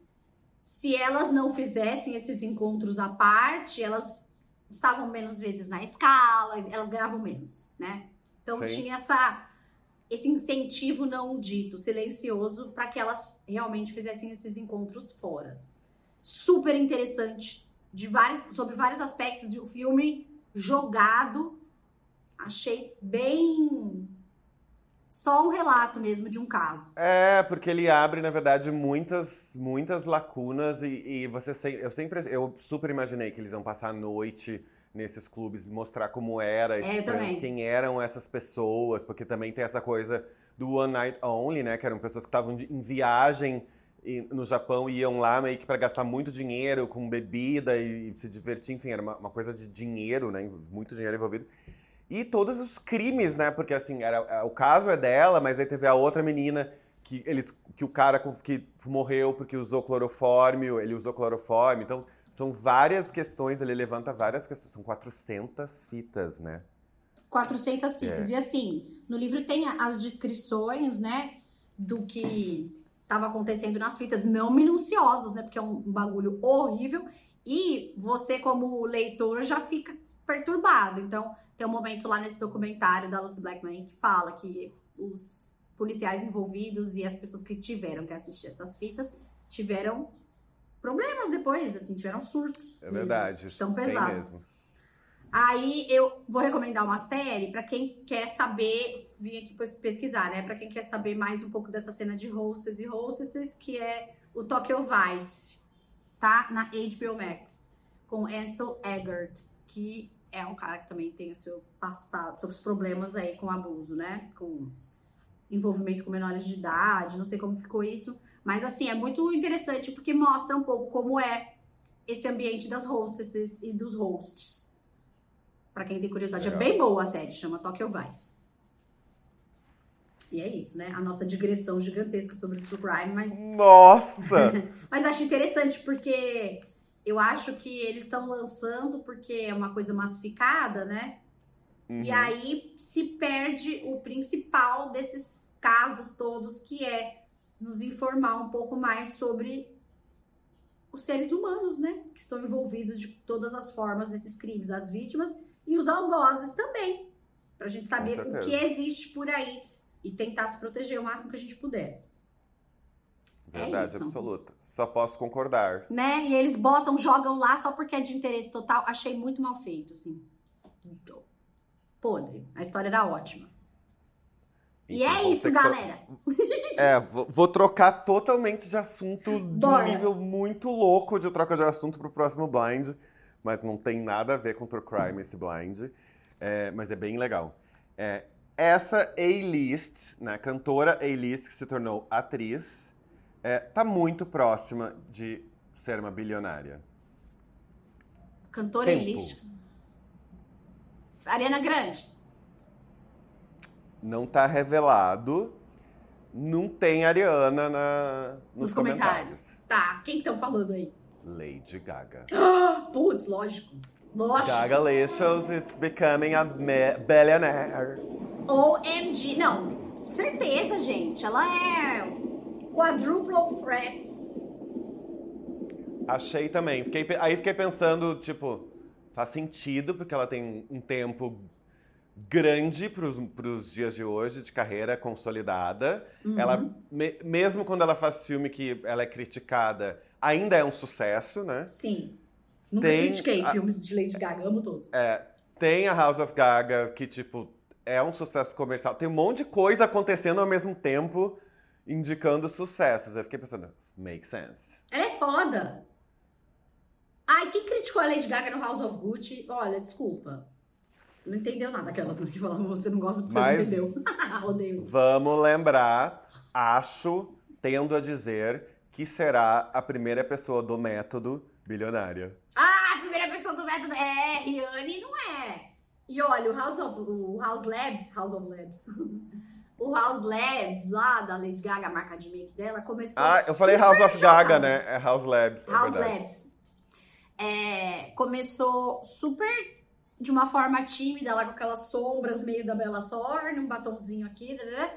se elas não fizessem esses encontros à parte, elas estavam menos vezes na escala, elas ganhavam menos, né? Então Sim. tinha essa esse incentivo não dito, silencioso, para que elas realmente fizessem esses encontros fora. Super interessante, de vários, sobre vários aspectos de um filme jogado. Achei bem. Só um relato mesmo de um caso. É, porque ele abre, na verdade, muitas, muitas lacunas e, e você se- eu sempre, eu super imaginei que eles iam passar a noite nesses clubes, mostrar como era, É, também. quem eram essas pessoas, porque também tem essa coisa do One Night Only, né, que eram pessoas que estavam em viagem no Japão e iam lá meio que para gastar muito dinheiro com bebida e, se divertir, enfim, era uma, uma coisa de dinheiro, né, muito dinheiro envolvido. E todos os crimes, né? Porque assim, era, é, o caso é dela, mas aí teve a outra menina que, eles, que o cara que morreu porque usou clorofórmio, ele usou clorofórmio. Então, são várias questões, ele levanta várias questões. São 400 fitas, né? 400 fitas. É. E assim, no livro tem as descrições, né, do que estava acontecendo nas fitas, não minuciosas, né, porque é um bagulho horrível. E você, como leitor, já fica perturbado. Então, tem um momento lá nesse documentário da Lucy Blackman que fala que os policiais envolvidos e as pessoas que tiveram que assistir essas fitas tiveram problemas depois, assim, tiveram surtos. É mesmo, verdade. de tão pesado. mesmo. Aí eu vou recomendar uma série pra quem quer saber, vim aqui pes- pesquisar, né? Pra quem quer saber mais um pouco dessa cena de hostess e hostesses, que é o Tokyo Vice, tá? Na HBO Max, com Ansel Eggert, que é um cara que também tem o seu passado, seus problemas aí com abuso, né? Com envolvimento com menores de idade, não sei como ficou isso, mas assim, é muito interessante porque mostra um pouco como é esse ambiente das hostesses e dos hosts. Pra quem tem curiosidade, Legal. é bem boa a série, chama Tokyo Vice. E é isso, né? A nossa digressão gigantesca sobre True Crime, mas Nossa! mas acho interessante porque eu acho que eles estão lançando porque é uma coisa massificada, né? E Uhum. aí se perde o principal desses casos todos, que é nos informar um pouco mais sobre os seres humanos, né? Que estão envolvidos de todas as formas nesses crimes, as vítimas e os algozes também. Pra gente saber o que existe por aí e tentar se proteger o máximo que a gente puder. Verdade isso. absoluta. Só posso concordar. né? E eles botam, jogam lá só porque é de interesse total. Achei muito mal feito, assim. Podre. A história era ótima. E Então, é vou isso, galera. É, vou, trocar totalmente de assunto de um nível muito louco de troca de assunto pro próximo blind, mas não tem nada a ver com True Crime esse blind, é, mas é bem legal. É, essa A-list, né, cantora A-list que se tornou atriz, é, tá muito próxima de ser uma bilionária. Cantora Tempo. elite. Ariana Grande. Não tá revelado, não tem Ariana na, nos, Nos comentários. Tá, quem que estão falando aí? Lady Gaga. Ah, Putz, lógico. Lógico. Gagalicious, it's becoming a billionaire. OMG. Não, certeza, gente. Ela é quadruple threat. Achei também. Fiquei, aí fiquei pensando, tipo, faz sentido, porque ela tem um tempo grande pros, pros dias de hoje, de carreira consolidada. Uhum. Ela, me- mesmo quando ela faz filme que ela é criticada, ainda é um sucesso, né? Sim. Nunca Tem critiquei a- filmes de Lady Gaga, amo todos. Tem a House of Gaga, que, tipo, é um sucesso comercial. Tem um monte de coisa acontecendo ao mesmo tempo, indicando sucessos. Eu fiquei pensando, make sense. Ela é foda. Ai, quem criticou a Lady Gaga no House of Gucci, olha, desculpa. Não entendeu nada aquelas né, que falavam, você não gosta porque você Mas- não entendeu. Odeio. Vamos lembrar, acho, tendo a dizer, que será a primeira pessoa do método bilionária. Ah, a primeira pessoa do método é Rihanna não é. E olha, o House of o House Labs, House of Labs. o House Labs lá da Lady Gaga, a marca de make dela, começou Ah, eu falei House of Gaga, né? É House Labs. é House verdade. Labs. É, começou super de uma forma tímida, lá com aquelas sombras meio da Bella Thorne, um batonzinho aqui, né?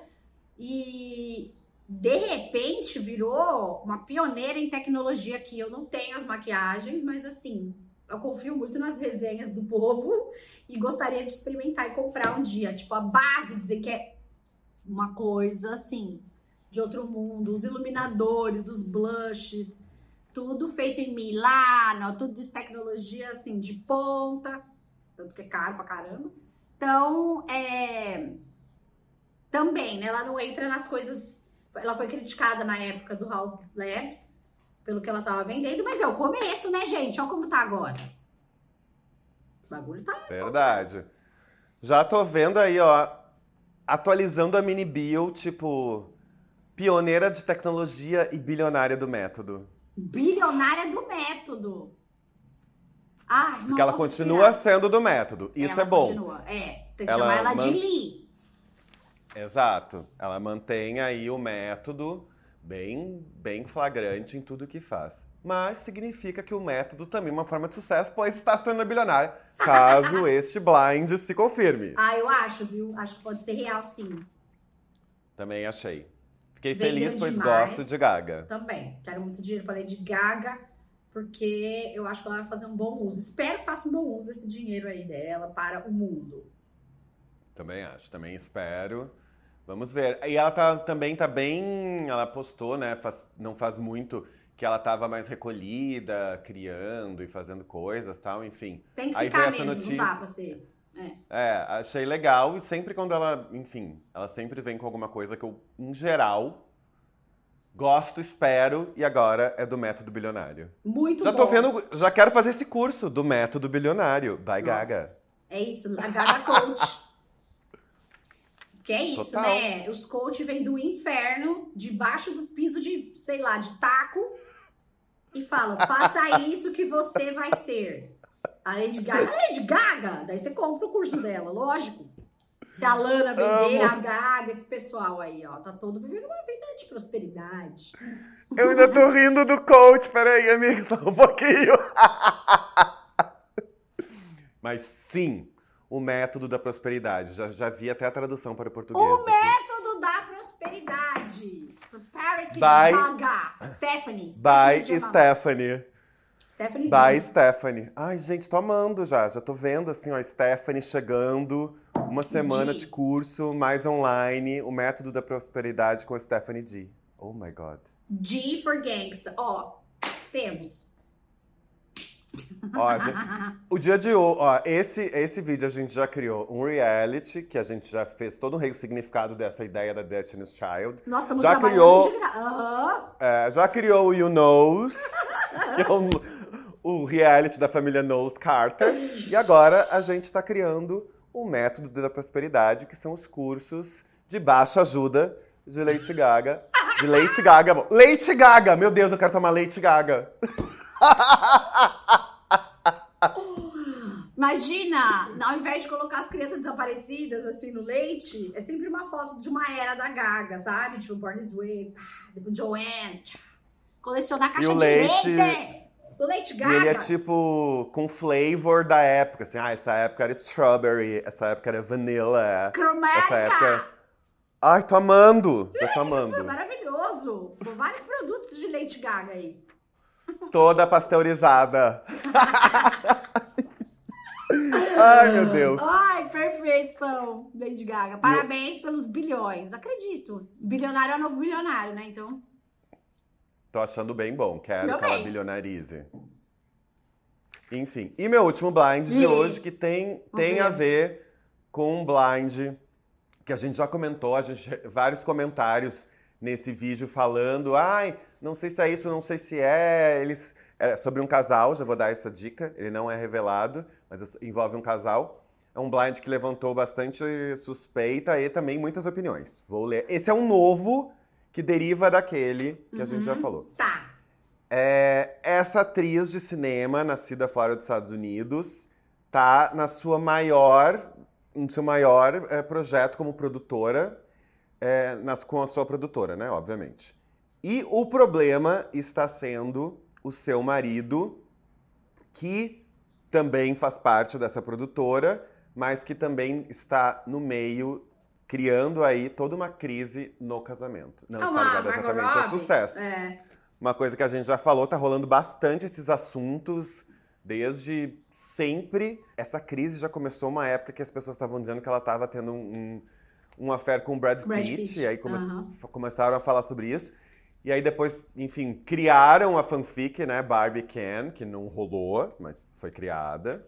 e de repente virou uma pioneira em tecnologia aqui. Eu não tenho as maquiagens, mas assim, eu confio muito nas resenhas do povo e gostaria de experimentar e comprar um dia. Tipo, a base, dizer que é uma coisa assim, de outro mundo, os iluminadores, os blushes, tudo feito em Milano, tudo de tecnologia assim de ponta, tanto que é caro pra caramba. Então, é também, né, ela não entra nas coisas, ela foi criticada na época do House Labs pelo que ela tava vendendo, mas é o começo, né, gente? Olha como tá agora. O bagulho tá Verdade. Já tô vendo aí, ó, atualizando a mini bio, tipo, pioneira de tecnologia e bilionária do método. bilionária do método. Ai, Porque ela continua sendo do método. Isso é bom. Continua. É, tem que Ela chamar ela de man- Lee. Exato. Ela mantém aí o método bem, bem flagrante em tudo que faz. Mas significa que o método também é uma forma de sucesso, pois está se tornando bilionário, caso este blind se confirme. Ah, eu acho, viu? Acho que pode ser real, sim. Também achei. Fiquei Vendeu feliz, pois demais. gosto de Gaga. Também. Quero muito dinheiro para Lady Gaga, porque eu acho que ela vai fazer um bom uso. Espero que faça um bom uso desse dinheiro aí dela para o mundo. Também acho, também espero. Vamos ver. E ela tá, também tá bem. Ela postou, né? faz- não faz muito que ela tava mais recolhida, criando e fazendo coisas tal, enfim. Tem que Aí ficar mesmo, notícia. não dá pra ser. É, achei legal. E sempre quando ela. Enfim, ela sempre vem com alguma coisa que eu, em geral, gosto, espero, e agora é do método bilionário. Muito já bom. tô vendo. Já quero fazer esse curso do método bilionário. By Nossa, Gaga. É isso, a Gaga Coach. Que é isso, Total. né? Os coach vêm do inferno, debaixo do piso de, sei lá, de taco, e falam: faça isso que você vai ser. A Lady Gaga. A Lady Gaga! Daí você compra o curso dela, lógico. Se a Lana vender, Amo. a Gaga, esse pessoal aí, ó, tá todo vivendo uma vida de prosperidade. Eu ainda tô rindo do coach. Peraí, amigo, só um pouquinho. Mas sim, o método da prosperidade. Já, já vi até a tradução para o português. O método da prosperidade. Preparity By- Gaga. Stephanie. By Stephanie. Stephanie. Stephanie By. Stephanie. Ai, gente, tô amando já. Já tô vendo, assim, ó, Stephanie chegando. Uma semana G. de curso, mais online. O método da prosperidade com a Stephanie G. Oh my God. G for gangsta. Ó, temos. Ó, gente- o dia de hoje, ó, esse, esse vídeo a gente já criou um reality, que a gente já fez todo um ressignificado dessa ideia da Destiny's Child. Nós estamos Já criou- de gra... Aham. É, já criou o You Knows, que é um- o reality da família Knowles Carter. E agora a gente está criando o método da prosperidade, que são os cursos de baixa ajuda de Lady Gaga. De Lady Gaga. Lady Gaga! Meu Deus, eu quero tomar Lady Gaga. Imagina, ao invés de colocar as crianças desaparecidas assim no leite, é sempre uma foto de uma era da Gaga, sabe? Tipo, Born This Way, pá, depois Joanne, tchá. colecionar caixa o de leite- leite. O leite E Gaga. ele é tipo com flavor da época. Assim, ah, essa época era strawberry, essa época era vanilla. Essa Cromática. época. Ai, tô amando! Já tô amando. maravilhoso. Pô, vários produtos de leite Gaga aí. Toda pasteurizada. Ai, meu Deus. Ai, perfeição, Lady Gaga. Parabéns pelos bilhões. Acredito. Bilionário é o novo bilionário, né? Então, Tô achando bem bom. Quero Meu que ela bem. bilionarize. Enfim. E meu último blind de Ih, hoje, que tem, tem a ver com um blind que a gente já comentou, a gente vários comentários nesse vídeo falando, ai, não sei se é isso, não sei se é, eles é sobre um casal, já vou dar essa dica, ele não é revelado, mas envolve um casal. É um blind que levantou bastante suspeita e também muitas opiniões. Vou ler. Esse é um novo que deriva daquele que a gente já Uhum. falou. tá. É, essa atriz de cinema, nascida fora dos Estados Unidos, tá na sua maior, no seu maior é, projeto como produtora, é, nas, com a sua produtora, né, obviamente. E o problema está sendo o seu marido, que também faz parte dessa produtora, mas que também está no meio criando aí toda uma crise no casamento. Não Ah, está ligada exatamente ao sucesso. É. Uma coisa que a gente já falou, tá rolando bastante esses assuntos desde sempre. Essa crise já começou uma época que as pessoas estavam dizendo que ela estava tendo um, um, um affair com o Brad, Brad Pitt, Pitt, e aí come- f- começaram a falar sobre isso. E aí depois, enfim, criaram a fanfic, né, Barbie Ken, que não rolou, mas foi criada.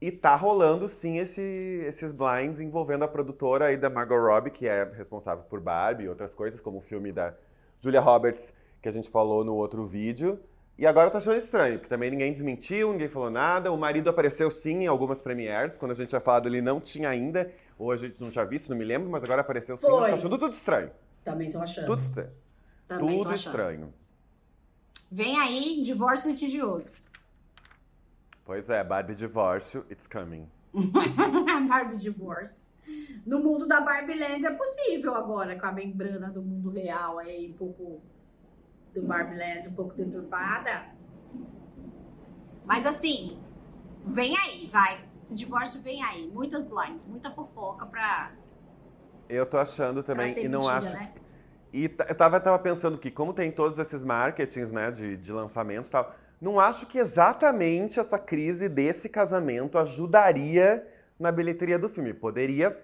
E tá rolando sim esse- esses blinds envolvendo a produtora aí da Margot Robbie, que é responsável por Barbie e outras coisas, como o filme da Julia Roberts, que a gente falou no outro vídeo. E agora eu tô achando estranho, porque também ninguém desmentiu, ninguém falou nada. O marido apareceu sim em algumas premieres, quando a gente tinha falado ele não tinha ainda, ou a gente não tinha visto, não me lembro, mas agora apareceu sim. Eu Foi. tô achando tudo estranho. Também tô achando. Tudo estranho. Também Tudo estranho. Vem aí, divórcio litigioso. Pois é, Barbie divórcio, it's coming. Barbie divorce. No mundo da Barbie Land é possível agora, com a membrana do mundo real aí, um pouco do Barbie Land, um pouco deturpada. Mas assim, vem aí, vai. Esse divórcio vem aí. Muitas blinds, muita fofoca pra, Eu tô achando também, e não mentira, acho né? E eu tava, tava pensando que, como tem todos esses marketings, né, de, de lançamento e tal, não acho que exatamente essa crise desse casamento ajudaria na bilheteria do filme. Poderia,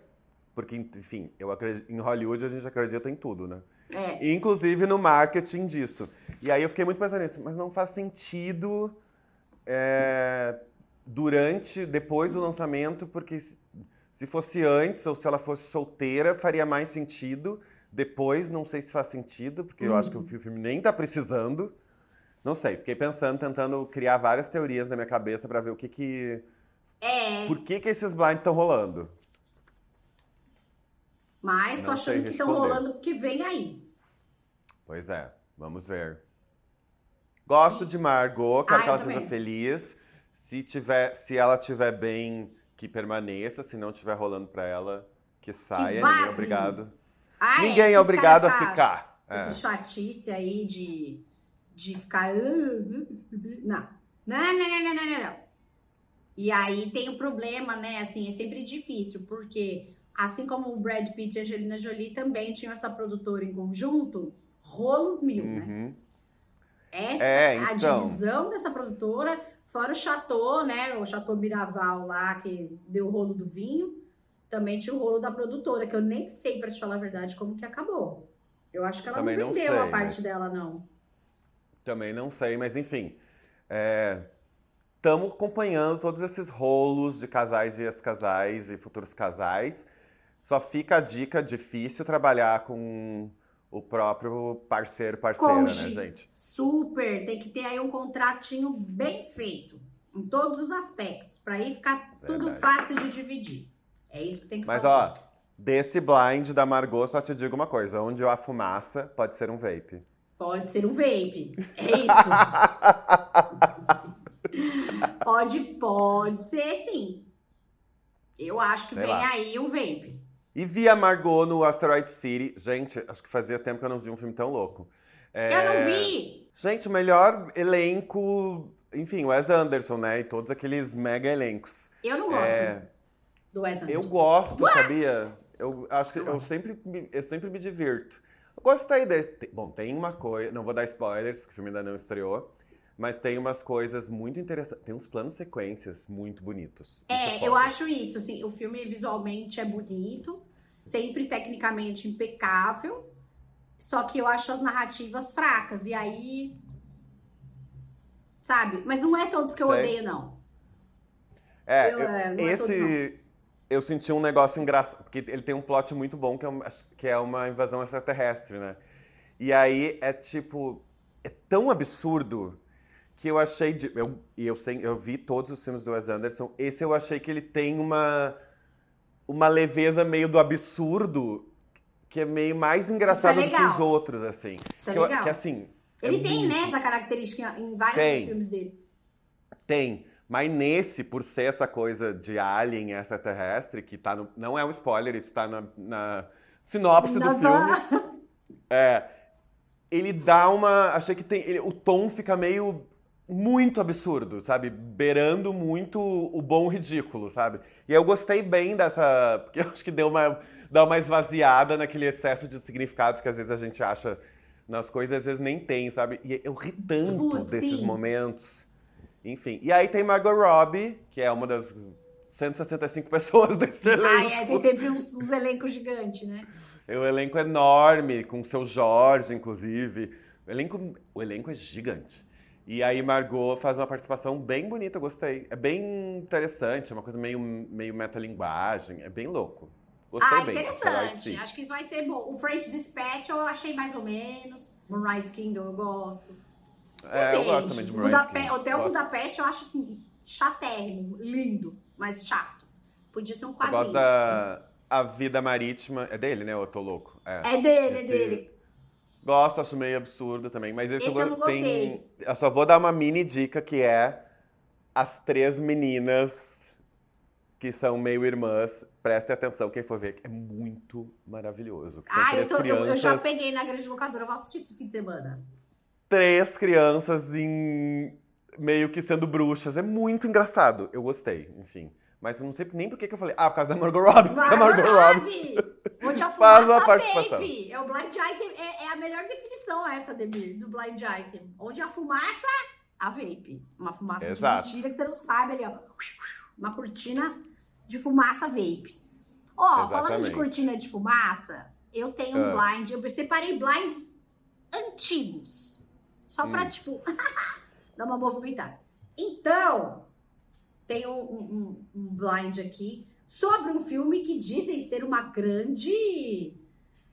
porque, enfim, eu acredito, em Hollywood a gente acredita em tudo, né? É. Inclusive no marketing disso. E aí eu fiquei muito pensando nisso, mas não faz sentido é, durante, depois do lançamento, porque se fosse antes ou se ela fosse solteira, faria mais sentido. Depois, não sei se faz sentido, porque eu acho que o fi- filme nem tá precisando. Não sei, fiquei pensando, tentando criar várias teorias na minha cabeça pra ver o que que... É, Por que que esses blinds estão rolando? mas tô Não sei achando que estão rolando porque vem aí. Pois é, vamos ver. Gosto de Margot, quero Ah, que ela seja feliz. Se, tiver, se ela estiver bem, que permaneça. Se não estiver rolando pra ela, que saia. Ninguém é obrigado. Ah, Ninguém é esses obrigado a que ficar. É. Essa chatice aí de, de ficar. "Ah, Não. Não, não, não, não, não, não, não. E aí tem o problema, né? Assim, é sempre difícil, porque assim como o Brad Pitt e a Angelina Jolie também tinham essa produtora em conjunto, rolos mil, né? Uhum. Essa, É, a então. divisão dessa produtora, fora o Chateau, né? O Chateau Miraval lá, que deu o rolo do vinho. Também tinha o rolo da produtora, que eu nem sei, pra te falar a verdade, como que acabou. Eu acho que ela Também não não vendeu sei, a parte mas- dela, não. Também não sei, mas enfim. Estamos acompanhando todos esses rolos de casais e ex-casais e futuros casais. Só fica a dica, difícil trabalhar com o próprio parceiro, parceira, Conge. né, gente? Super, tem que ter aí um contratinho bem feito, em todos os aspectos, pra aí ficar tudo Verdade. fácil de dividir. É isso que tem que Mas fazer. ó, desse blind da Margot, só te digo uma coisa: onde há fumaça, pode ser um vape. Pode ser um vape. É isso. pode, pode ser sim. Eu acho que Sei vem lá. aí um vape. E vi a Margot no Asteroid City. Gente, acho que fazia tempo que eu não vi um filme tão louco. É, Eu não vi! Gente, o melhor elenco. Enfim, Wes Anderson, né? E todos aqueles mega elencos. Eu não gosto É, do Wes eu Anderson. gosto, sabia? Eu acho que Eu eu sempre, me- eu sempre me divirto. Eu gostei desse. Bom, tem uma coisa. Não vou dar spoilers, porque o filme ainda não estreou. Mas tem umas coisas muito interessantes. Tem uns planos sequências muito bonitos. É, eu acho isso, assim, o filme visualmente é bonito, sempre tecnicamente impecável, só que eu acho as narrativas fracas, e aí. Sabe? Mas não é todos que eu Sei. odeio, não. É, Eu, eu- é, não é todos, esse. Eu senti um negócio engraçado. Porque ele tem um plot muito bom, que é, uma, que é uma invasão extraterrestre, né? E aí é tipo. É tão absurdo que eu achei. De, eu, e eu, sei, eu vi todos os filmes do Wes Anderson. Esse eu achei que ele tem uma. Uma leveza meio do absurdo. Que é meio mais engraçado do que os outros, assim. Isso é que, eu- legal. que assim. é Ele tem, muito- né, essa característica em vários Tem. dos filmes dele. Tem. Mas nesse, por ser essa coisa de alien extraterrestre, que tá no. Não é um spoiler, isso tá na, na sinopse do filme. É. Ele dá uma. Achei que tem. ele- o tom fica meio. Muito absurdo, sabe? Beirando muito o bom ridículo, sabe? E eu gostei bem dessa. Porque eu acho que deu uma. Dá uma esvaziada naquele excesso de significados que às vezes a gente acha nas coisas, às vezes nem tem, sabe? E eu ri tanto Putz, desses sim. momentos. Enfim. E aí tem Margot Robbie, que é uma das 165 pessoas desse elenco. Ai, é, tem sempre uns, uns elencos gigantes, né? É um elenco enorme, com o seu Jorge, inclusive. O elenco, o elenco é gigante. E aí Margot faz uma participação bem bonita, eu gostei. É bem interessante, é uma coisa meio, meio metalinguagem, é bem louco. Gostei ah, bem. Interessante. Acho que vai ser bom. O French Dispatch eu achei mais ou menos. Moonrise Kingdom eu gosto. É, eu gosto também de Budape- Moonrise Kingdom. Hotel. Budapeste eu acho assim, chatérrimo, lindo, mas chato. Podia ser um Eu quadrinho. gosto da A Vida Marítima. É dele, né? Eu tô louco. É. É dele, é dele. Gosto, acho meio absurdo também. Mas esse, Esse eu não go- tem- gostei. Eu só vou dar uma mini dica que é as três meninas que são meio irmãs. Prestem atenção, quem for ver. É muito maravilhoso. Ah, eu, tô- eu- crianças. eu já peguei na grande locadora, eu vou assistir esse fim de semana. Três crianças em meio que sendo bruxas. É muito engraçado. Eu gostei, enfim. Mas eu não sei nem por que que eu falei. Ah, por causa da Margot Robbie. porque a Margot Robbie. Onde a Faz fumaça uma participação. vape. É o blind item, é, é a melhor definição essa, Demir, do blind item. Onde a fumaça, a vape. Uma fumaça Exato. de mentira que você não sabe ali, ó. Uma cortina de fumaça vape. Ó, falando de Exatamente. cortina de fumaça, eu tenho um Ah. blind, eu separei blinds antigos. Só pra, Hum. tipo, dar uma movimentada. Então, tem um, um- um blind aqui sobre um filme que dizem ser uma grande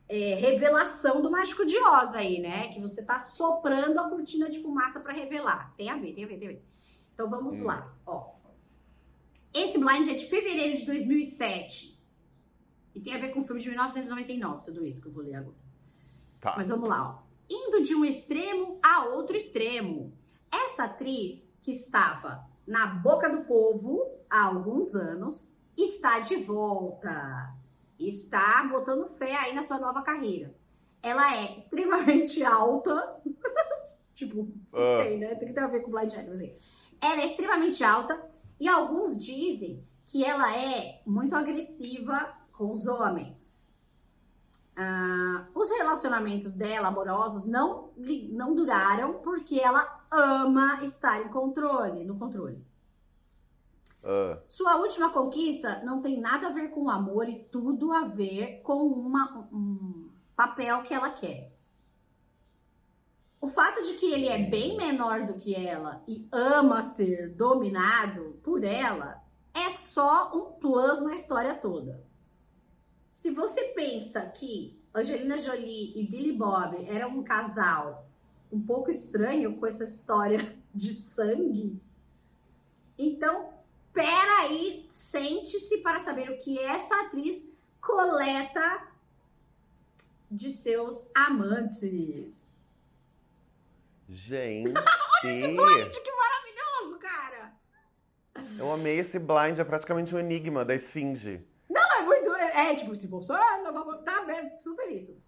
é, revelação do Mágico de Oz aí, né? Que você tá soprando a cortina de fumaça pra revelar. Tem a ver, tem a ver, tem a ver. Então vamos Hum. lá, ó. Esse blind é de fevereiro de 2007. E tem a ver com o filme de 1999, tudo isso que eu vou ler agora. Tá. Mas vamos lá, ó. Indo de um extremo a outro extremo. Essa atriz que estava na boca do povo há alguns anos está de volta. Está botando fé aí na sua nova carreira. Ela é extremamente alta. tipo, uh. tem, né? Tem que ter a ver com Blind Item, assim. Ela é extremamente alta e alguns dizem que ela é muito agressiva com os homens. Ah, os relacionamentos dela, amorosos, não, não duraram porque ela ama estar em controle, no controle. Uh. Sua última conquista não tem nada a ver com amor e tudo a ver com uma, um papel que ela quer. O fato de que ele é bem menor do que ela e ama ser dominado por ela é só um plus na história toda. Se você pensa que Angelina Jolie e Billy Bob eram um casal um pouco estranho com essa história de sangue, então peraí, sente-se para saber o que essa atriz coleta de seus amantes. Gente! Olha esse blind, que maravilhoso, cara! Eu amei esse blind, é praticamente um enigma da esfinge. É tipo, se você. Tá, é super isso.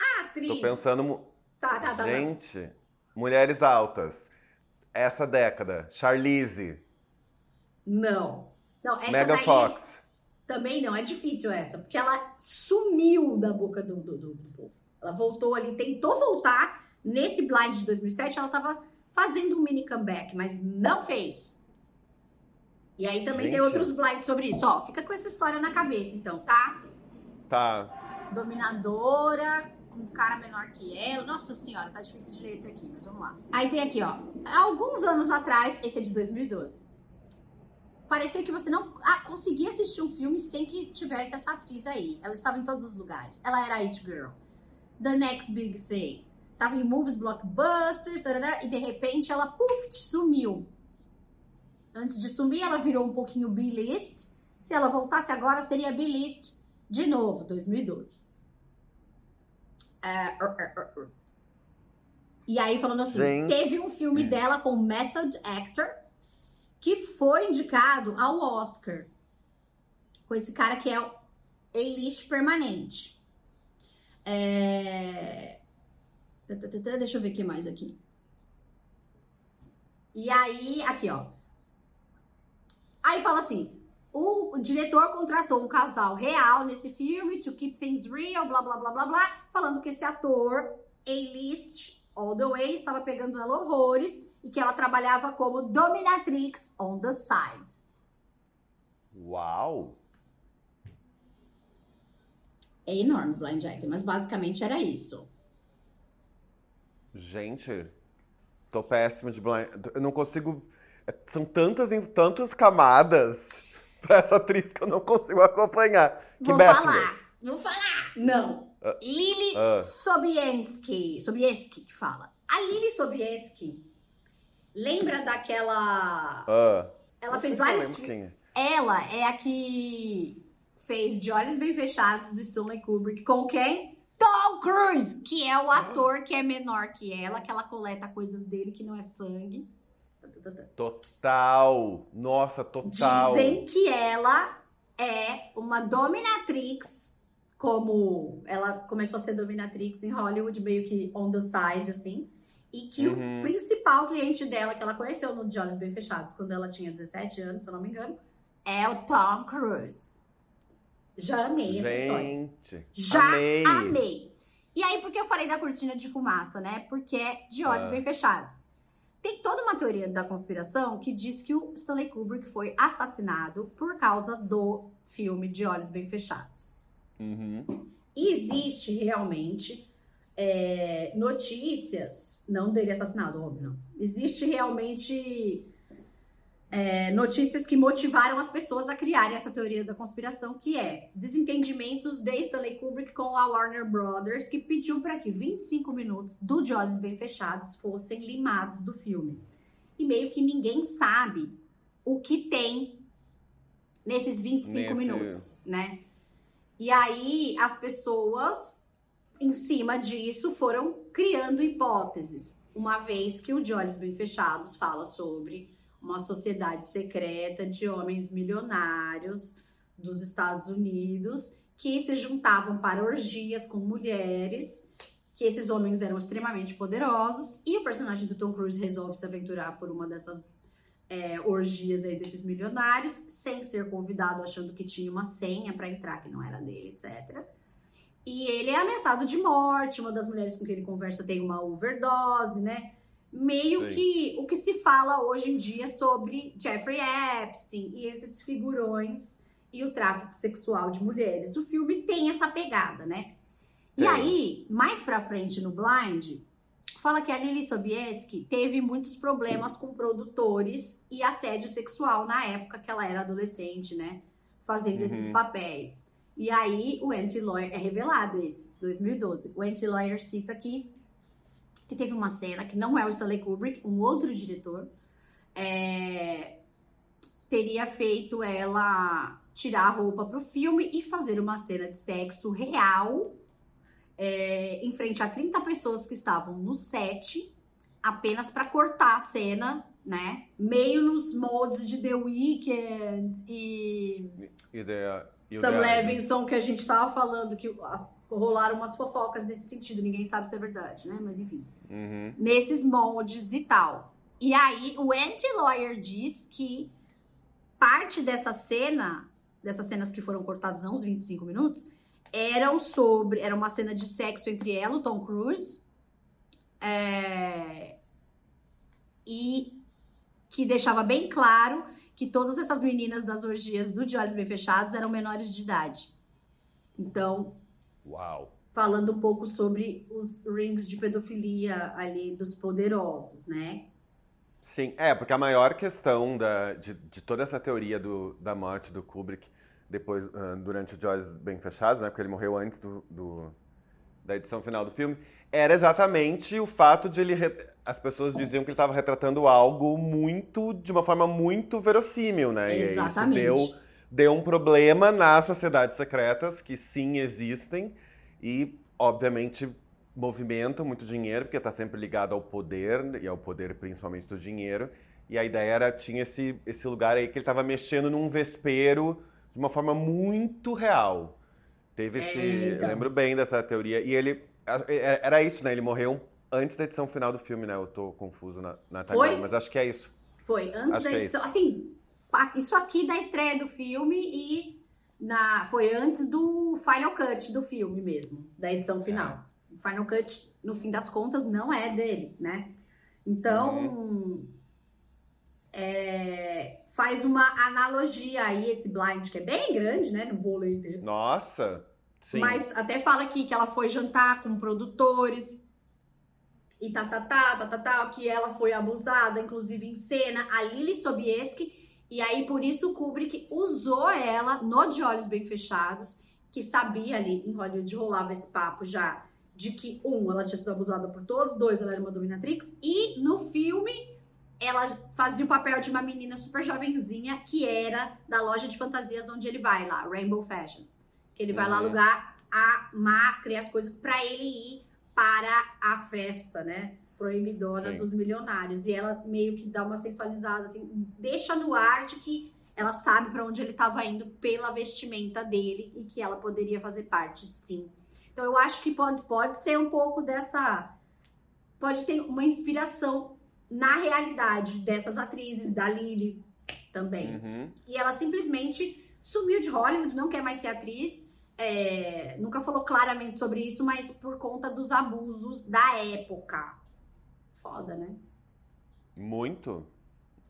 A atriz. Tô pensando. Tá, tá, tá. Gente, mulheres altas. Essa década. Charlize. Não. Não, essa Mega daí. Fox. Também não, é difícil essa, porque ela sumiu da boca do, do, do, do povo. Ela voltou ali, tentou voltar. Nesse blind de 2007, ela tava fazendo um mini comeback, mas não fez. E aí também Gente. tem outros blinds sobre isso. Ó, fica com essa história na cabeça, então, tá? Tá. Dominadora, com um cara menor que ela. Nossa senhora, tá difícil de ler esse aqui, mas vamos lá. Aí tem aqui, ó. Alguns anos atrás, esse é de 2012. Parecia que você não ah, conseguia assistir um filme sem que tivesse essa atriz aí. Ela estava em todos os lugares. Ela era It Girl. The Next Big Thing. Tava em movies, blockbusters, tarará, e de repente ela, puf, sumiu. Antes de sumir, ela virou um pouquinho B-list. Se ela voltasse agora, seria B-list de novo, 2012. Uh, uh, uh, e aí, falando assim, Gente. teve um filme dela com Method Actor que foi indicado ao Oscar. Com esse cara que é o A-list permanente. É... Deixa eu ver o que mais aqui. E aí, aqui, ó. Aí fala assim: o, diretor contratou um casal real nesse filme, to keep things real, blá blá blá blá blá, falando que esse ator, A-list, all the way, estava pegando ela horrores e que ela trabalhava como dominatrix on the side. Uau! É enorme Blind Item, mas basicamente era isso. Gente, tô péssimo de blind. Eu não consigo são tantas, tantas camadas pra essa atriz que eu não consigo acompanhar. Que Vou falar, vou falar. Não. Uh, Lili uh. Sobieski, Sobieski que fala. A Lili Sobieski lembra daquela... Uh. Ela fez vários... É. Ela é a que fez De Olhos Bem Fechados do Stanley Kubrick com quem? Tom Cruise, que é o ator que é menor que ela, que ela coleta coisas dele que não é sangue. Total! Nossa, total! Dizem que ela é uma dominatrix, como ela começou a ser dominatrix em Hollywood, meio que on the side, assim. E que uhum. o principal cliente dela, que ela conheceu no De Olhos Bem Fechados, quando ela tinha 17 anos, se eu não me engano, é o Tom Cruise. Já amei essa Gente, história. Já amei. amei. E aí, por que eu falei da cortina de fumaça, né? Porque é de olhos ah. bem fechados. Tem toda uma teoria da conspiração que diz que o Stanley Kubrick foi assassinado por causa do filme De Olhos Bem Fechados. Uhum. Existe realmente é, notícias, não dele assassinado, óbvio, não. Existe realmente é, notícias que motivaram as pessoas a criarem essa teoria da conspiração, que é desentendimentos de Stanley Kubrick com a Warner Brothers, que pediu para que 25 minutos do De Olhos Bem Fechados fossem limados do filme. E meio que ninguém sabe o que tem nesses 25 Nesse... minutos, né? E aí as pessoas, em cima disso, foram criando hipóteses. uma vez que o De Olhos Bem Fechados fala sobre uma sociedade secreta de homens milionários dos Estados Unidos que se juntavam para orgias com mulheres, que esses homens eram extremamente poderosos, e o personagem do Tom Cruise resolve se aventurar por uma dessas é, orgias aí desses milionários, sem ser convidado, achando que tinha uma senha para entrar que não era dele, etc. E ele é ameaçado de morte, uma das mulheres com quem ele conversa tem uma overdose, né? Meio Sim. que o que se fala hoje em dia sobre Jeffrey Epstein e esses figurões e o tráfico sexual de mulheres. O filme tem essa pegada, né? E aí, mais pra frente no Blind, fala que a Lily Sobieski teve muitos problemas com produtores e assédio sexual na época que ela era adolescente, né? Fazendo uhum. esses papéis. E aí, o anti-lawyer, é revelado esse, 2012. O anti-lawyer cita aqui que teve uma cena que não é o Stanley Kubrick, um outro diretor, é, teria feito ela tirar a roupa pro filme e fazer uma cena de sexo real é, em frente a 30 pessoas que estavam no set, apenas para cortar a cena, né? Meio nos moldes de The Weeknd e. e the, Sam Levinson, que a gente tava falando que as, rolaram umas fofocas nesse sentido, ninguém sabe se é verdade, né? Mas enfim. Uhum. Nesses moldes e tal. E aí, o anti-lawyer diz que parte dessa cena, dessas cenas que foram cortadas, não os 25 minutos, eram sobre. Era uma cena de sexo entre ela, o Tom Cruise. É, e que deixava bem claro que todas essas meninas das orgias do De Olhos Bem Fechados eram menores de idade. Então. Uau! Falando um pouco sobre os rings de pedofilia ali dos poderosos, né? Sim, é, porque a maior questão da, de, de toda essa teoria do, da morte do Kubrick depois uh, durante os Olhos Bem Fechados, né, porque ele morreu antes do, do, da edição final do filme, era exatamente o fato de ele... As pessoas diziam que ele estava retratando algo muito... de uma forma muito verossímil, né? Exatamente. E isso deu, deu um problema nas sociedades secretas, que sim existem, e, obviamente, movimentam muito dinheiro, porque está sempre ligado ao poder, e ao poder principalmente do dinheiro, e a ideia era, tinha esse, esse lugar aí que ele estava mexendo num vespeiro de uma forma muito real. Teve esse. É, então. Eu lembro bem dessa teoria. E ele. É, era isso, né? Ele morreu antes da edição final do filme, né? Eu tô confuso na, na timeline, mas acho que é isso. Foi, antes acho da edição. É assim, isso aqui da estreia do filme e na, foi antes do Final Cut do filme mesmo, da edição final. É. O Final Cut, no fim das contas, não é dele, né? Então. Uhum é, faz uma analogia aí, esse blind, que é bem grande, né, no vôlei inteiro. Nossa! Sim. Mas até fala aqui que ela foi jantar com produtores e tá, tá, tá, tá, tá, tá, que ela foi abusada, inclusive em cena, a Lily Sobieski, e aí por isso o Kubrick usou ela no De Olhos Bem Fechados, que sabia ali em Hollywood rolava esse papo já de que, um, ela tinha sido abusada por todos, dois, ela era uma dominatrix, e no filme ela fazia o papel de uma menina super jovenzinha que era da loja de fantasias onde ele vai lá, Rainbow Fashions. Ele vai uhum. lá alugar a máscara e as coisas para ele ir para a festa, né? Proibidona Sim. dos milionários. E ela meio que dá uma sensualizada, assim, deixa no ar de que ela sabe para onde ele estava indo pela vestimenta dele e que ela poderia fazer parte, sim. Então eu acho que pode, pode ser um pouco dessa. Pode ter uma inspiração na realidade dessas atrizes, da Lily também. Uhum. E ela simplesmente sumiu de Hollywood, não quer mais ser atriz. É, nunca falou claramente sobre isso, mas por conta dos abusos da época. Foda, né? Muito.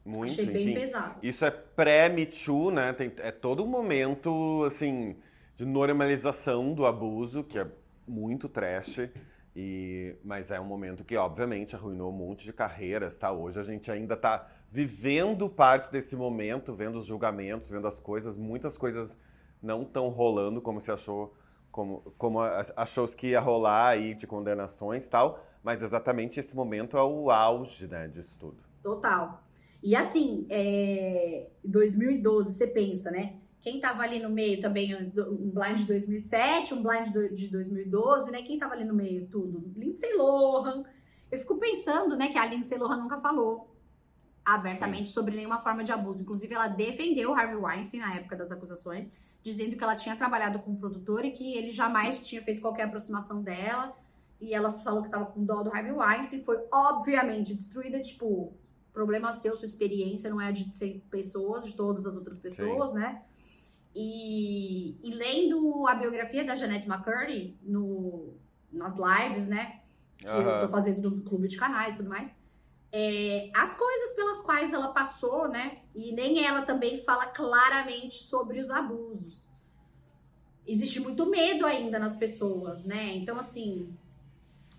Muito. Achei bem enfim, pesado. Isso é pré-Me Too, né? Tem, é todo um momento, assim, de normalização do abuso, que é muito trash. E, mas é um momento que, obviamente, arruinou um monte de carreiras, tá? Hoje a gente ainda está vivendo partes desse momento, vendo os julgamentos, vendo as coisas. Muitas coisas não estão rolando como se achou, como, como achou que ia rolar aí de condenações e tal. Mas exatamente esse momento é o auge, né, disso tudo. Total. E assim, é... 2012, você pensa, né? Quem tava ali no meio também antes, um blind de 2007, um blind de 2012, né? Quem tava ali no meio? Tudo. Lindsay Lohan. Eu fico pensando, né, que a Lindsay Lohan nunca falou abertamente Sim. sobre nenhuma forma de abuso. Inclusive, ela defendeu o Harvey Weinstein na época das acusações, dizendo que ela tinha trabalhado com um produtor e que ele jamais tinha feito qualquer aproximação dela. E ela falou que estava com dó do Harvey Weinstein. Foi obviamente destruída, tipo, problema seu, sua experiência não é a de 100 pessoas, de todas as outras pessoas, Sim. né? E, e, lendo a biografia da Jeanette McCurdy no, nas lives, né? Que uhum. eu tô fazendo no clube de canais e tudo mais é, as coisas pelas quais ela passou, né? E nem ela também fala claramente sobre os abusos. Existe muito medo ainda nas pessoas, né? Então, assim,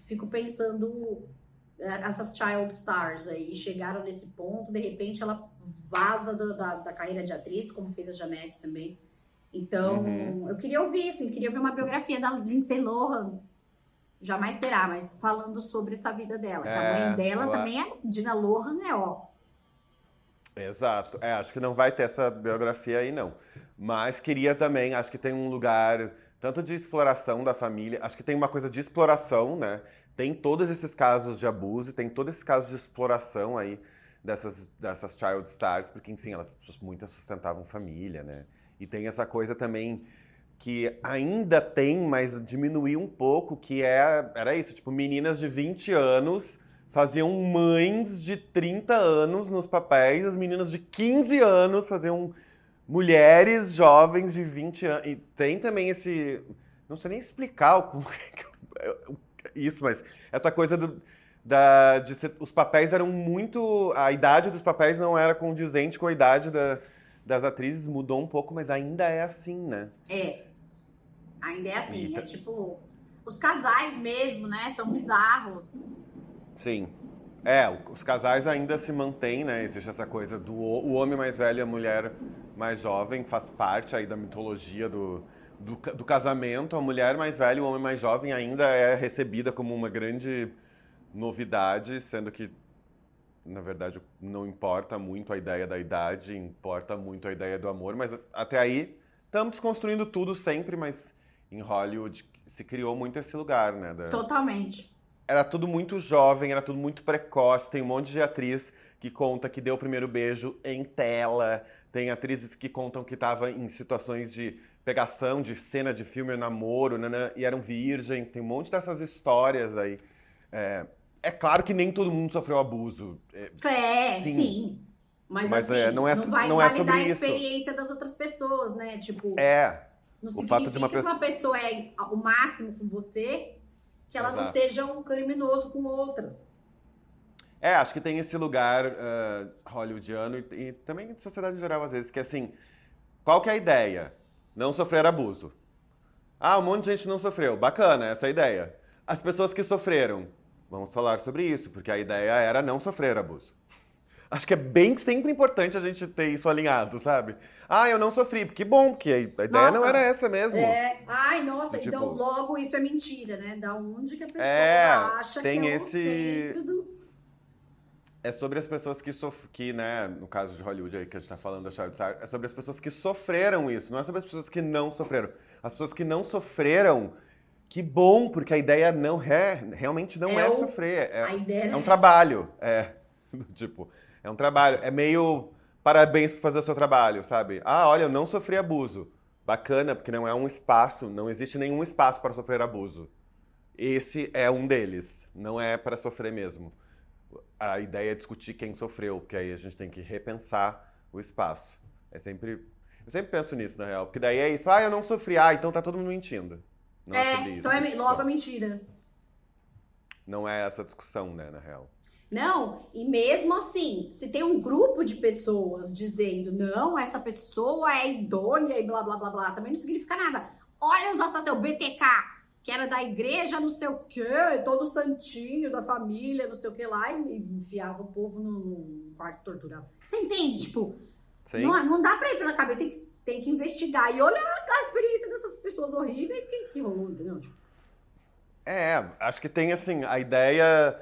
fico pensando é, essas child stars aí chegaram nesse ponto, de repente ela vaza da, da, da carreira de atriz, como fez a Janete também. Então, uhum. eu queria ouvir, assim, queria ver uma biografia da Lindsay Lohan, jamais terá, mas falando sobre essa vida dela. É, a mãe dela também é Dina Lohan, é ó. Exato. É, acho que não vai ter essa biografia aí, não. Mas queria também, acho que tem um lugar tanto de exploração da família, acho que tem uma coisa de exploração, né? Tem todos esses casos de abuso, tem todos esses casos de exploração aí dessas, dessas child stars, porque, enfim, elas muitas sustentavam família, né? E tem essa coisa também que ainda tem, mas diminuiu um pouco, que é, era isso, tipo, meninas de 20 anos faziam mães de 30 anos nos papéis, as meninas de 15 anos faziam mulheres jovens de 20 anos. E tem também esse. Não sei nem explicar como é isso, mas essa coisa do, da, de ser, os papéis eram muito. A idade dos papéis não era condizente com a idade da, das atrizes, mudou um pouco, mas ainda é assim, né? É. Ainda é assim, e... é tipo. Os casais mesmo, né? São bizarros. Sim. É, os casais ainda se mantêm, né? Existe essa coisa do o homem mais velho e a mulher mais jovem, faz parte aí da mitologia do, do, do casamento. A mulher mais velha e o homem mais jovem ainda é recebida como uma grande novidade, sendo que, na verdade, não importa muito a ideia da idade, importa muito a ideia do amor, mas até aí estamos desconstruindo tudo sempre, mas em Hollywood se criou muito esse lugar, né? Da... Totalmente. Era tudo muito jovem, era tudo muito precoce. Tem um monte de atriz que conta que deu o primeiro beijo em tela. Tem atrizes que contam que estava em situações de pegação, de cena de filme, namoro, né, e eram virgens. Tem um monte dessas histórias aí. É, é claro que nem todo mundo sofreu abuso. É, é sim. sim. Mas, Mas assim, é, não, é, não vai não é validar a experiência isso. das outras pessoas, né? Tipo, é. Não o fato de uma pessoa... que uma pessoa é o máximo com você, que ela Exato. não seja um criminoso com outras. É, acho que tem esse lugar uh, hollywoodiano e, e, também de sociedade em geral, às vezes, que é assim, qual que é a ideia? Não sofrer abuso. Ah, um monte de gente não sofreu. Bacana, essa é ideia. As pessoas que sofreram, vamos falar sobre isso, porque a ideia era não sofrer abuso. Acho que é bem sempre importante a gente ter isso alinhado, sabe? Ah, eu não sofri. Que bom, porque a ideia nossa, não era essa mesmo. É. Ai, nossa, tipo, então logo isso é mentira, né? Da onde que a pessoa é, acha tem que é esse... do... É sobre as pessoas que sofreram, que, né, no caso de Hollywood aí que a gente tá falando da Charlotte Star, é sobre as pessoas que sofreram isso, não é sobre as pessoas que não sofreram. As pessoas que não sofreram, que bom, porque a ideia não é, realmente não é, é o... sofrer. É, a é um trabalho. É, tipo, é um trabalho. É meio parabéns por fazer o seu trabalho, sabe? Ah, olha, eu não sofri abuso. Bacana, porque não é um espaço, não existe nenhum espaço para sofrer abuso. Esse é um deles, não é para sofrer mesmo. A ideia é discutir quem sofreu, porque aí a gente tem que repensar o espaço. É sempre. Eu sempre penso nisso, na real. Porque daí é isso, ah, eu não sofri, ah, então tá todo mundo mentindo. Não é, é então é logo a mentira. Não é essa discussão, né, na real. Não, e mesmo assim, se tem um grupo de pessoas dizendo, não, essa pessoa é idônea e blá blá blá blá, também não significa nada. Olha os assassinos, o BTK, que era da igreja, não sei o quê, todo santinho da família, não sei o que lá, e enfiava o povo no, quarto torturado. Você entende? Tipo, não, não dá pra ir pela cabeça, tem que, tem que investigar e olhar a experiência dessas pessoas horríveis que, que rolou, entendeu? Tipo, é, acho que tem assim, a ideia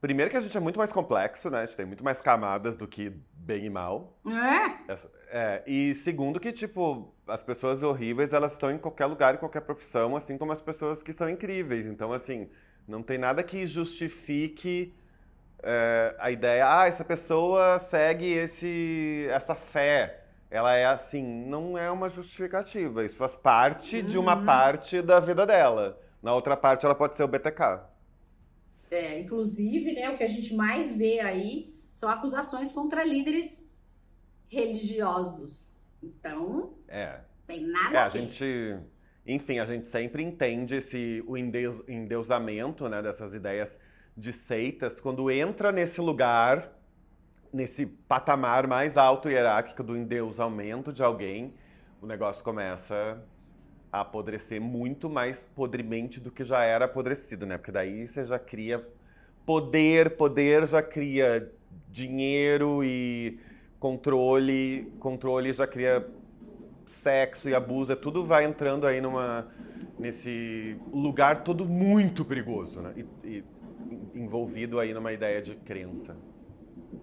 Primeiro que a gente é muito mais complexo, né? A gente tem muito mais camadas do que bem e mal. É? é. E segundo que, tipo, as pessoas horríveis, elas estão em qualquer lugar, em qualquer profissão, assim como as pessoas que são incríveis. Então, assim, Não tem nada que justifique é, a ideia, ah, essa pessoa segue esse, essa fé. Ela é assim, não é uma justificativa. Isso faz parte uhum. de uma uhum. parte da vida dela. Na outra parte, ela pode ser o BTK. É, inclusive, né, o que a gente mais vê aí são acusações contra líderes religiosos. Então, é. tem nada é, a, a gente, enfim, a gente sempre entende esse o endeus, endeusamento, né, dessas ideias de seitas quando entra nesse lugar, nesse patamar mais alto hierárquico do endeusamento de alguém, o negócio começa apodrecer muito mais podremente do que já era apodrecido, né? Porque daí você já cria poder, poder já cria dinheiro e controle, controle já cria sexo e abuso, é tudo vai entrando aí numa nesse lugar todo muito perigoso, né? E, e envolvido aí numa ideia de crença.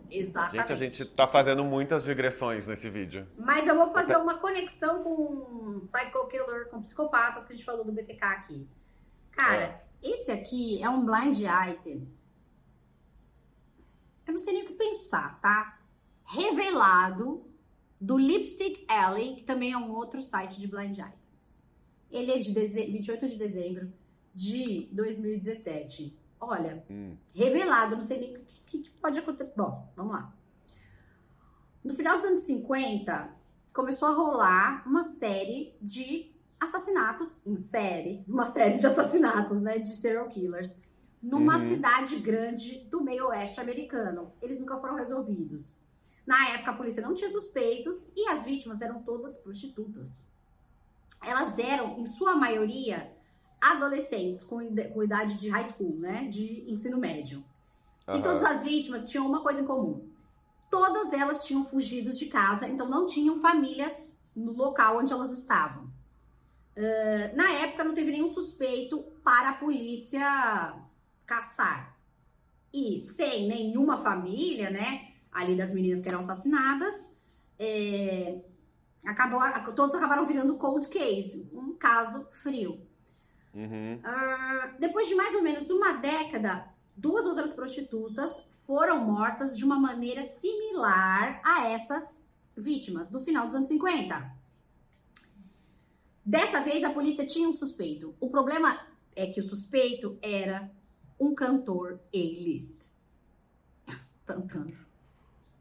Exatamente. Gente, a gente está fazendo muitas digressões nesse vídeo. Mas eu vou fazer uma conexão com Psycho Killer, com psicopatas que a gente falou do BTK aqui. Cara, é. esse aqui é um blind item. Eu não sei nem o que pensar, tá? Revelado do Lipstick Alley, que também é um outro site de blind items. Ele é de 28 de dezembro de 2017. Olha, hum. revelado, não sei nem o que, que pode acontecer. Bom, vamos lá. No final dos anos 50, começou a rolar uma série de assassinatos em série, uma série de assassinatos, né, de serial killers, numa uhum. cidade grande do meio oeste americano. Eles nunca foram resolvidos. Na época, a polícia não tinha suspeitos e as vítimas eram todas prostitutas. Elas eram, em sua maioria, adolescentes com, com idade de high school, né? De ensino médio. Uhum. E todas as vítimas tinham uma coisa em comum. Todas elas tinham fugido de casa, então não tinham famílias no local onde elas estavam. Uh, na época não teve nenhum suspeito para a polícia caçar. E sem nenhuma família, né? Ali das meninas que eram assassinadas, é, acabou, todos acabaram virando cold case, um caso frio. Uhum. Uh, depois de mais ou menos uma década, duas outras prostitutas foram mortas de uma maneira similar a essas vítimas do final dos anos 50. Dessa vez a polícia tinha um suspeito. O problema é que o suspeito era um cantor A-list. Tantando.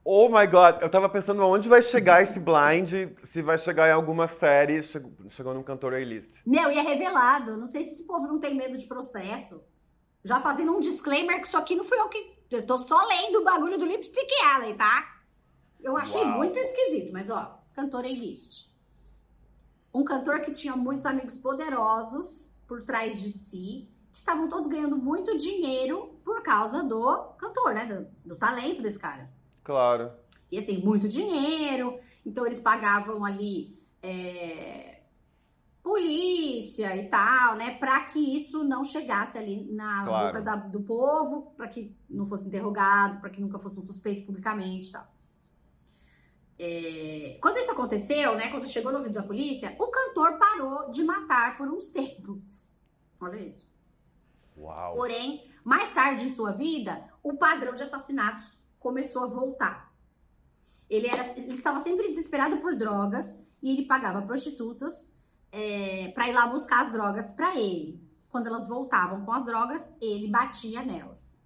Oh my god, eu tava pensando onde vai chegar esse blind, se vai chegar em alguma série, chegou, chegou num cantor A-list. Meu, e é revelado. Não sei se esse povo não tem medo de processo. Já fazendo um disclaimer que isso aqui não foi eu que. Eu tô só lendo o bagulho do Lipstick Alley, tá? Eu achei Uau. muito esquisito, mas ó, cantor A-list. Um cantor que tinha muitos amigos poderosos por trás de si, que estavam todos ganhando muito dinheiro por causa do cantor, né? Do, do talento desse cara. Claro. E assim, muito dinheiro. Então eles pagavam ali é, polícia e tal, né? Para que isso não chegasse ali na claro. boca da, do povo, para que não fosse interrogado, para que nunca fosse um suspeito publicamente e tal. É, quando isso aconteceu, né? Quando chegou no ouvido da polícia, o cantor parou de matar por uns tempos. Olha isso. Uau. Porém, mais tarde em sua vida, o padrão de assassinatos começou a voltar. Ele, era, ele estava sempre desesperado por drogas e ele pagava prostitutas é, para ir lá buscar as drogas para ele. Quando elas voltavam com as drogas, ele batia nelas.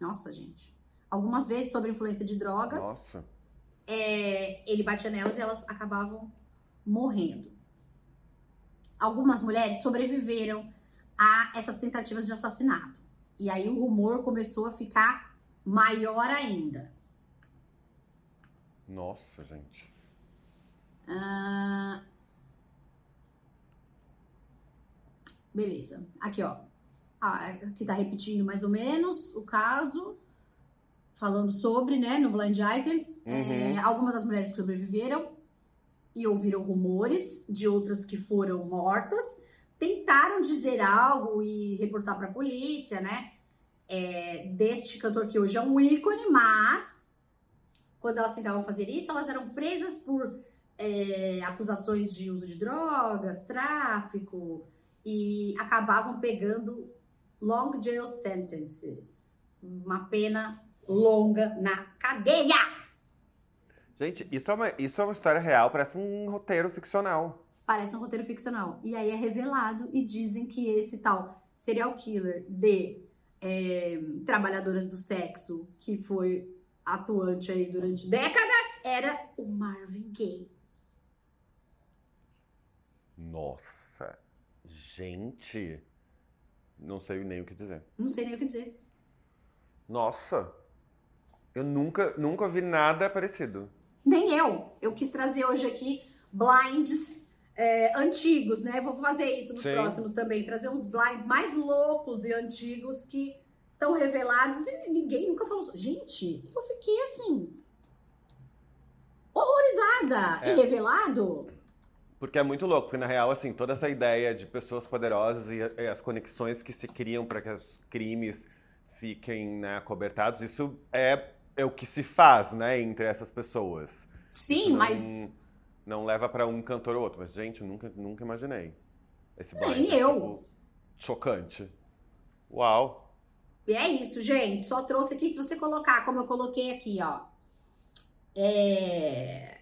Nossa, gente. Algumas vezes, sobre influência de drogas, é, ele batia nelas e elas acabavam morrendo. Algumas mulheres sobreviveram a essas tentativas de assassinato. E aí o rumor começou a ficar maior ainda. Nossa, gente. Beleza. Aqui, ó. Ah, aqui tá repetindo mais ou menos o caso. Falando sobre, né, no Blind Item. É, uhum. É, algumas das mulheres que sobreviveram e ouviram rumores de outras que foram mortas. Tentaram dizer algo e reportar para a polícia, né? é, deste cantor que hoje é um ícone, mas quando elas tentavam fazer isso, elas eram presas por é, acusações de uso de drogas, tráfico, e acabavam pegando long jail sentences. Uma pena longa na cadeia. Gente, isso é uma, isso é uma história real, parece um roteiro ficcional. Parece um roteiro ficcional. E aí é revelado e dizem que esse tal serial killer de é, trabalhadoras do sexo, que foi atuante aí durante décadas, era o Marvin Gaye. Nossa, gente, não sei nem o que dizer. Não sei nem o que dizer. Nossa, eu nunca, nunca vi nada parecido. Nem eu. Eu quis trazer hoje aqui blinds é, antigos, né? Vou fazer isso nos Sim. próximos também, trazer uns blinds mais loucos e antigos que estão revelados e ninguém nunca falou. Gente, eu fiquei assim horrorizada é. e revelado. Porque é muito louco, porque na real, assim, toda essa ideia de pessoas poderosas e, e as conexões que se criam para que os crimes fiquem né, cobertados, isso é, é o que se faz, né, entre essas pessoas. Sim, não, mas. Não leva para um cantor ou outro, mas, gente, nunca, nunca imaginei. Esse Nem é, eu. Tipo, chocante. Uau. E é isso, gente. Só trouxe aqui, se você colocar, como eu coloquei aqui, ó. É...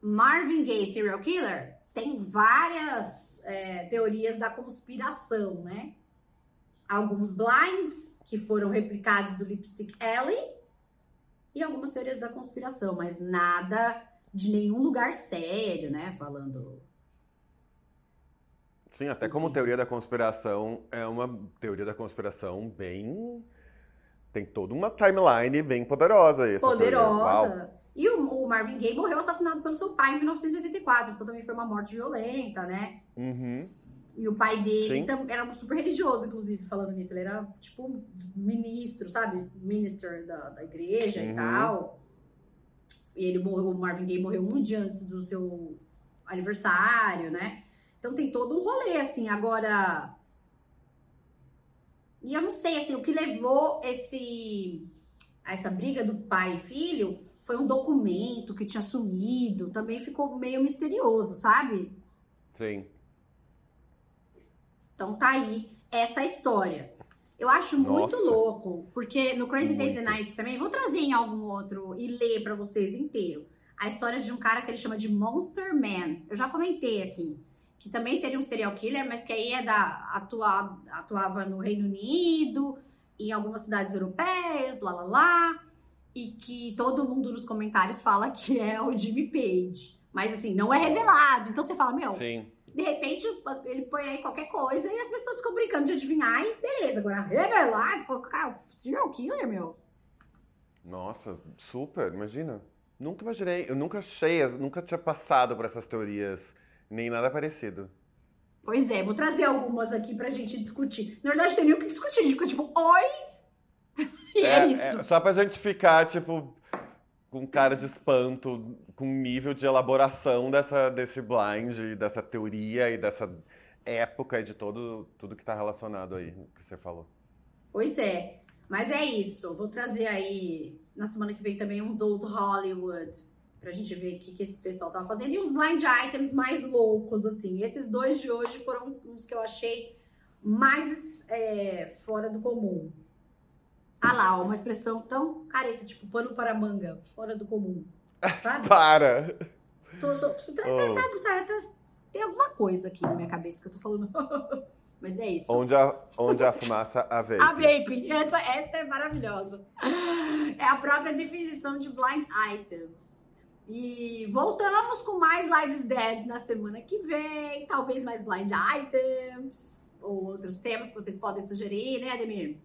Marvin Gaye serial killer tem várias é, teorias da conspiração, né? Alguns blinds que foram replicados do Lipstick Alley e algumas teorias da conspiração, mas nada de nenhum lugar sério, né? Falando. Sim, até como teoria da conspiração, é uma teoria da conspiração bem. Tem toda uma timeline bem poderosa essa Poderosa. E o, o, Marvin Gaye morreu assassinado pelo seu pai em 1984, então também foi uma morte violenta, né? Uhum. E o pai dele era super religioso, inclusive, falando nisso. Ele era, tipo, ministro, sabe? Minister da, da igreja uhum. e tal. E ele morreu, o Marvin Gaye morreu um dia antes do seu aniversário, né? Então tem todo um rolê, assim. Agora. E eu não sei, assim, o que levou esse. essa briga do pai e filho foi um documento que tinha sumido. Também ficou meio misterioso, sabe? Sim. Então tá aí essa história. Eu acho Nossa. muito louco, porque no Crazy muito. Days and Nights também, vou trazer em algum outro e ler para vocês inteiro. A história de um cara que ele chama de Monster Man. Eu já comentei aqui. Que também seria um serial killer, mas que aí é da. Atua, atuava no Reino Unido, em algumas cidades europeias, lá lá lá. E que todo mundo nos comentários fala que é o Jimmy Page. Mas assim, não é revelado. Então você fala, meu, Sim. De repente, ele põe aí qualquer coisa e as pessoas ficam brincando de adivinhar e beleza. Agora, revelar, falou, cara, serial killer, meu. Nossa, super, imagina. Nunca imaginei, eu nunca achei, nunca tinha passado por essas teorias, nem nada parecido. Pois é, vou trazer algumas aqui pra gente discutir. Na verdade, tem nem o que discutir, a gente fica tipo, oi! e é, é isso. É, só pra gente ficar, tipo, com cara de espanto, com nível de elaboração dessa, desse blind, dessa teoria e dessa época e de todo, tudo que está relacionado aí, que você falou. Pois é, mas é isso. Vou trazer aí na semana que vem também uns old Hollywood pra gente ver o que, que esse pessoal tava fazendo e uns blind items mais loucos, assim. Esses dois de hoje foram uns que eu achei mais é, fora do comum. Ah lá, uma expressão tão careta, tipo pano para manga, fora do comum. Sabe? para! Tô, tô, tá, oh. tá, tá, tem alguma coisa aqui na minha cabeça que eu tô falando. Mas é isso. Onde a, onde a fumaça, a vape. A vape. Essa, essa é maravilhosa. É a própria definição de blind items. E voltamos com mais Lives Dead na semana que vem. Talvez mais blind items. Ou outros temas que vocês podem sugerir, né, Ademir?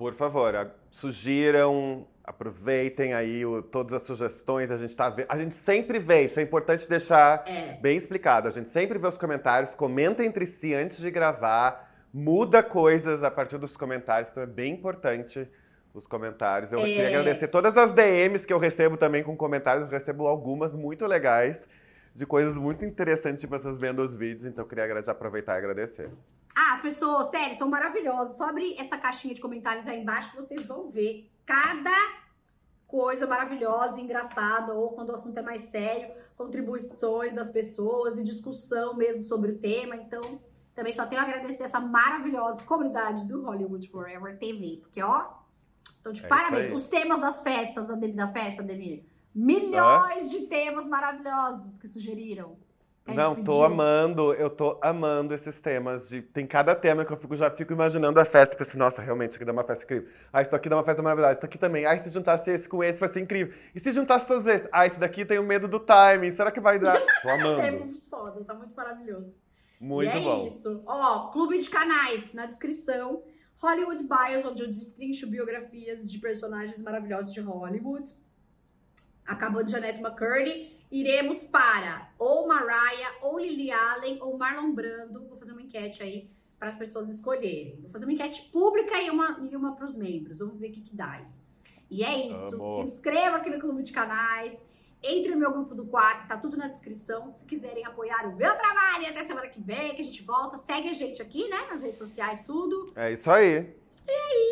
Por favor, sugiram, aproveitem aí o, todas as sugestões. A gente tá a gente sempre vê, isso é importante deixar é. bem explicado. A gente sempre vê os comentários, comenta entre si antes de gravar, muda coisas a partir dos comentários, então é bem importante os comentários. Eu é. queria agradecer todas as DMs que eu recebo também com comentários, eu recebo algumas muito legais de coisas muito interessantes, tipo essas vendo os vídeos, então eu queria aproveitar e agradecer. Ah, as pessoas, sério, são maravilhosas. Só abre essa caixinha de comentários aí embaixo que vocês vão ver cada coisa maravilhosa, engraçada, ou quando o assunto é mais sério, contribuições das pessoas e discussão mesmo sobre o tema. Então, Também só tenho a agradecer essa maravilhosa comunidade do Hollywood Forever TV. Porque, ó, então de É parabéns. Os temas das festas, da festa, Ademir. Milhões de temas maravilhosos que sugeriram. Gente Não, tô amando, eu tô amando esses temas. De, tem cada tema que eu fico, já fico imaginando a festa. Penso, nossa, realmente, isso aqui dá uma festa incrível. Ah, isso aqui dá uma festa maravilhosa. Isso aqui também. Ah, se juntasse esse com esse, vai ser incrível. E se juntasse todos esses? Ah, esse daqui tem o medo do timing. Será que vai dar? Tô amando. Temos foda, tá muito maravilhoso. Muito e é bom. isso. Ó, clube de canais na descrição. Hollywood Bios, onde eu destrincho biografias de personagens maravilhosos de Hollywood. Acabou de Janette McCurdy. Iremos para ou Mariah, ou Lily Allen, ou Marlon Brando. Vou fazer uma enquete aí para as pessoas escolherem. Vou fazer uma enquete pública e uma, e uma para os membros. Vamos ver o que, que dá aí. E é isso. Amo. Se inscreva aqui no Clube de Canais. Entre no meu grupo do Quack, tá tudo na descrição. Se quiserem apoiar o meu trabalho, e até semana que vem, que a gente volta. Segue a gente aqui, né? Nas redes sociais, tudo. É isso aí.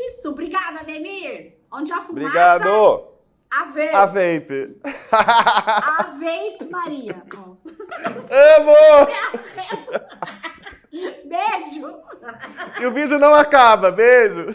Isso. Obrigada, Ademir. Onde a fumaça, Obrigado. A vape. A vape. A vape, Maria. Ó. Amo! Beijo. E o vídeo não acaba. Beijo.